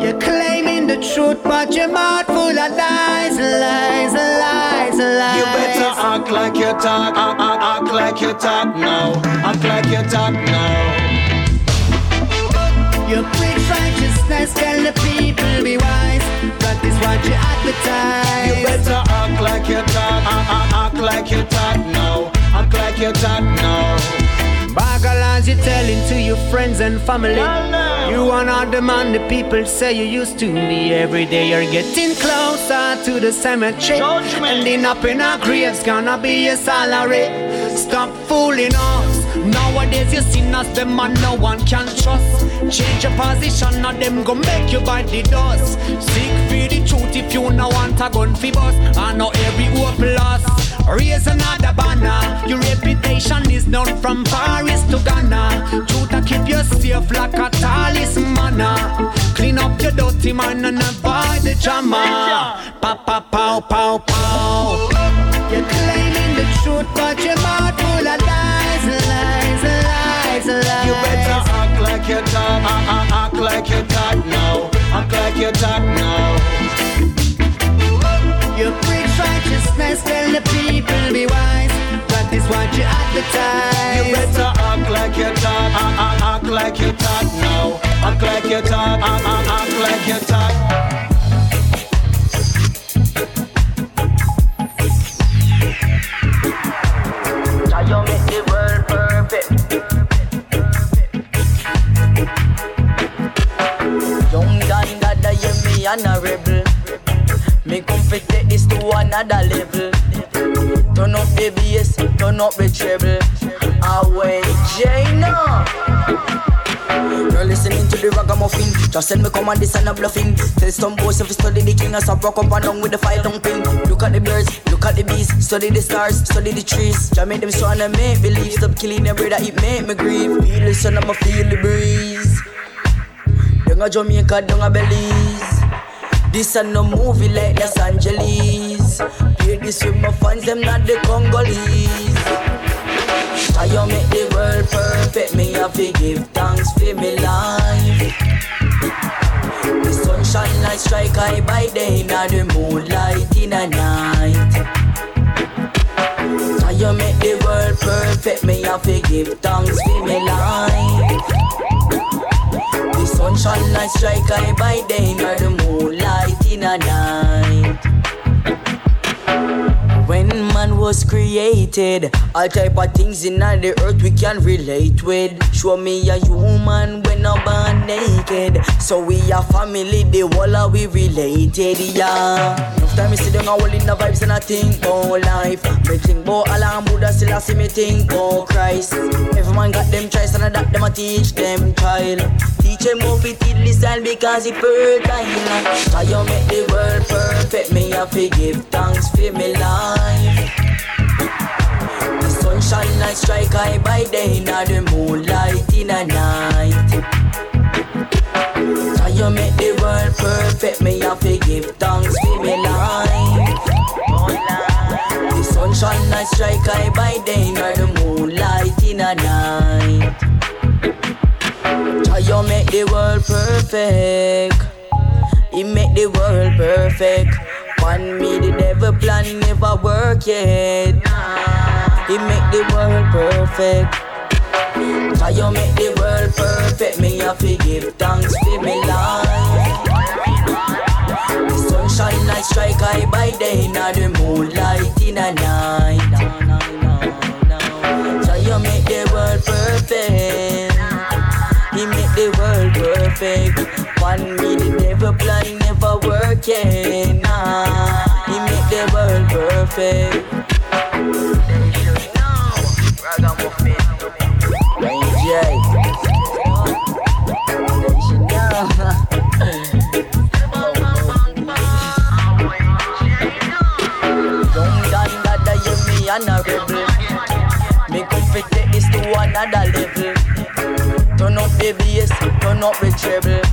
T: You're claiming the truth, but your mouth full of lies, lies, lies, lies.
S: You better act like you talk, act, act, act like you talk now, act like you talk now.
T: You preach righteousness, tell the people be wise. Practice what you advertise.
S: You better act like you talk, act, act, act like you talk now, act like you talk now.
T: Bagalas you telling to your friends and family. You are not the man the people say you used to be. Every day you're getting closer to the cemetery. Ending up in our graves, gonna be your salary. Stop fooling us. Nowadays you seen us, them man no one can trust. Change your position, now them go make you bite the dust. Seek for the truth if you no want a gun fi bust. I know every hope lost. Raise another banner. Your reputation is known from Paris to Ghana. Truth to keep you safe like a talisman. Clean up your dirty mind and avoid the drama. Pa pa pow pow pow. You're claiming the truth, but
S: like you talk now. You
T: preach righteousness, tell the people be wise. Practice what you advertise.
S: You better act like you talk, act, act, act like you talk now, act like you talk, act, act, act like you talk.
V: Another level. Turn up the bass, turn up the treble. Away, Jana. Uh. You're listening to the ragamuffin. Just send me command this and a bluffing. Tell some boys if you study the king, I stop rock up and down with the fire don't ping. Look at the birds, look at the bees, study the stars, study the trees. Just make them strong and make believe. Stop killing every that it make me grieve. Feel the sun, I'ma feel the breeze. Down a Jamaica, down a Belize. This a no movie like Los Angeles. Play this with my fans, them not the Congolese. I you make the world perfect, me have to give thanks for me life. The sunshine light strike I by day, now the moonlight in the night. I you make the world perfect, me have to give thanks for me life. Sunshine light strike I by day, now the moonlight in the night. Was created. All type of things in the earth we can relate with. Show me a human when I'm born naked. So we are family, the whole are we related, yeah. Enough time me sit down all in the vibes and I think about life. Me think about Allah Buddha, still I see me think about Christ. Every man got them choice and I that them I teach them child. Teach them how to listen because it fertile. How you make the world perfect, me have to give thanks for me life. The sun shine like strike eye by day, now the moonlight in the night. How you make the world perfect, me have to give thanks for me life. The sun shine like strike eye by day, now the moonlight in the night. How you make the world perfect? He make the world perfect. One me the devil plan never work yet. He make the world perfect. How you make the world perfect? Me have to give thanks for me life. The sun shine like strike eye by day, now the moonlight in the night. How you make the world perfect? He make the world perfect. One me the devil plan never work yet. Nah, he make the world perfect. Another level. Turn up the bass, turn up the treble.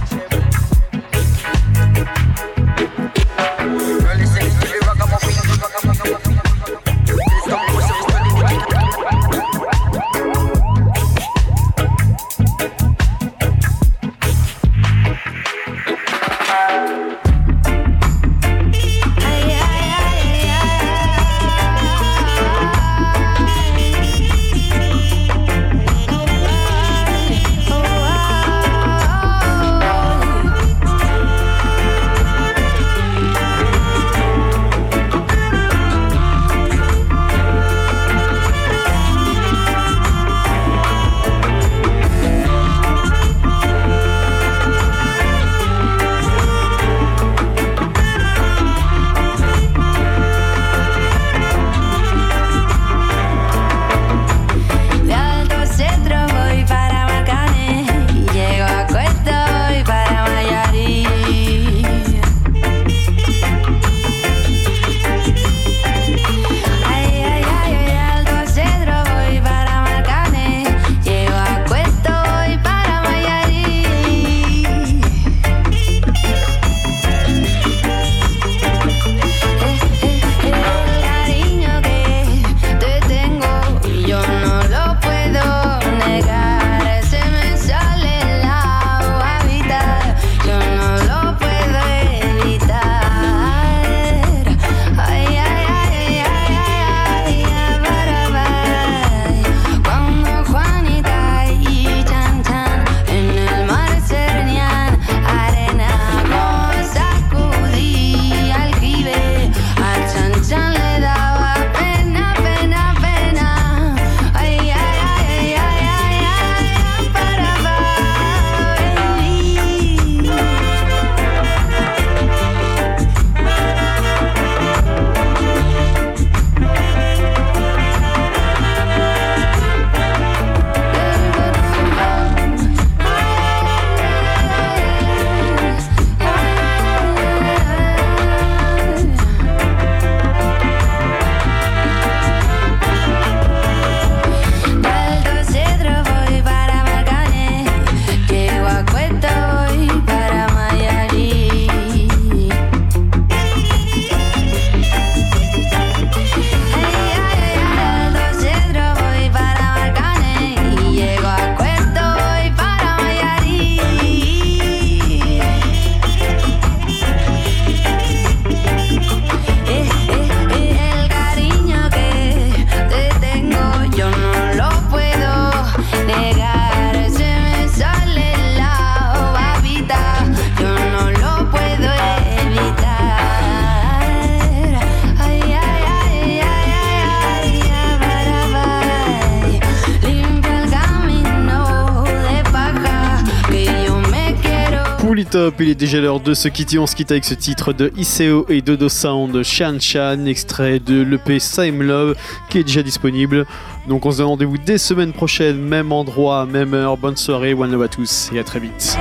B: Déjà l'heure de se quitter. On se quitte avec ce titre de Iseo et Dodo Sound, Shan Shan, extrait de l'EP Same Love, qui est déjà disponible. Donc on se donne rendez-vous dès semaine prochaine, même endroit, même heure. Bonne soirée, one love à tous et à très vite.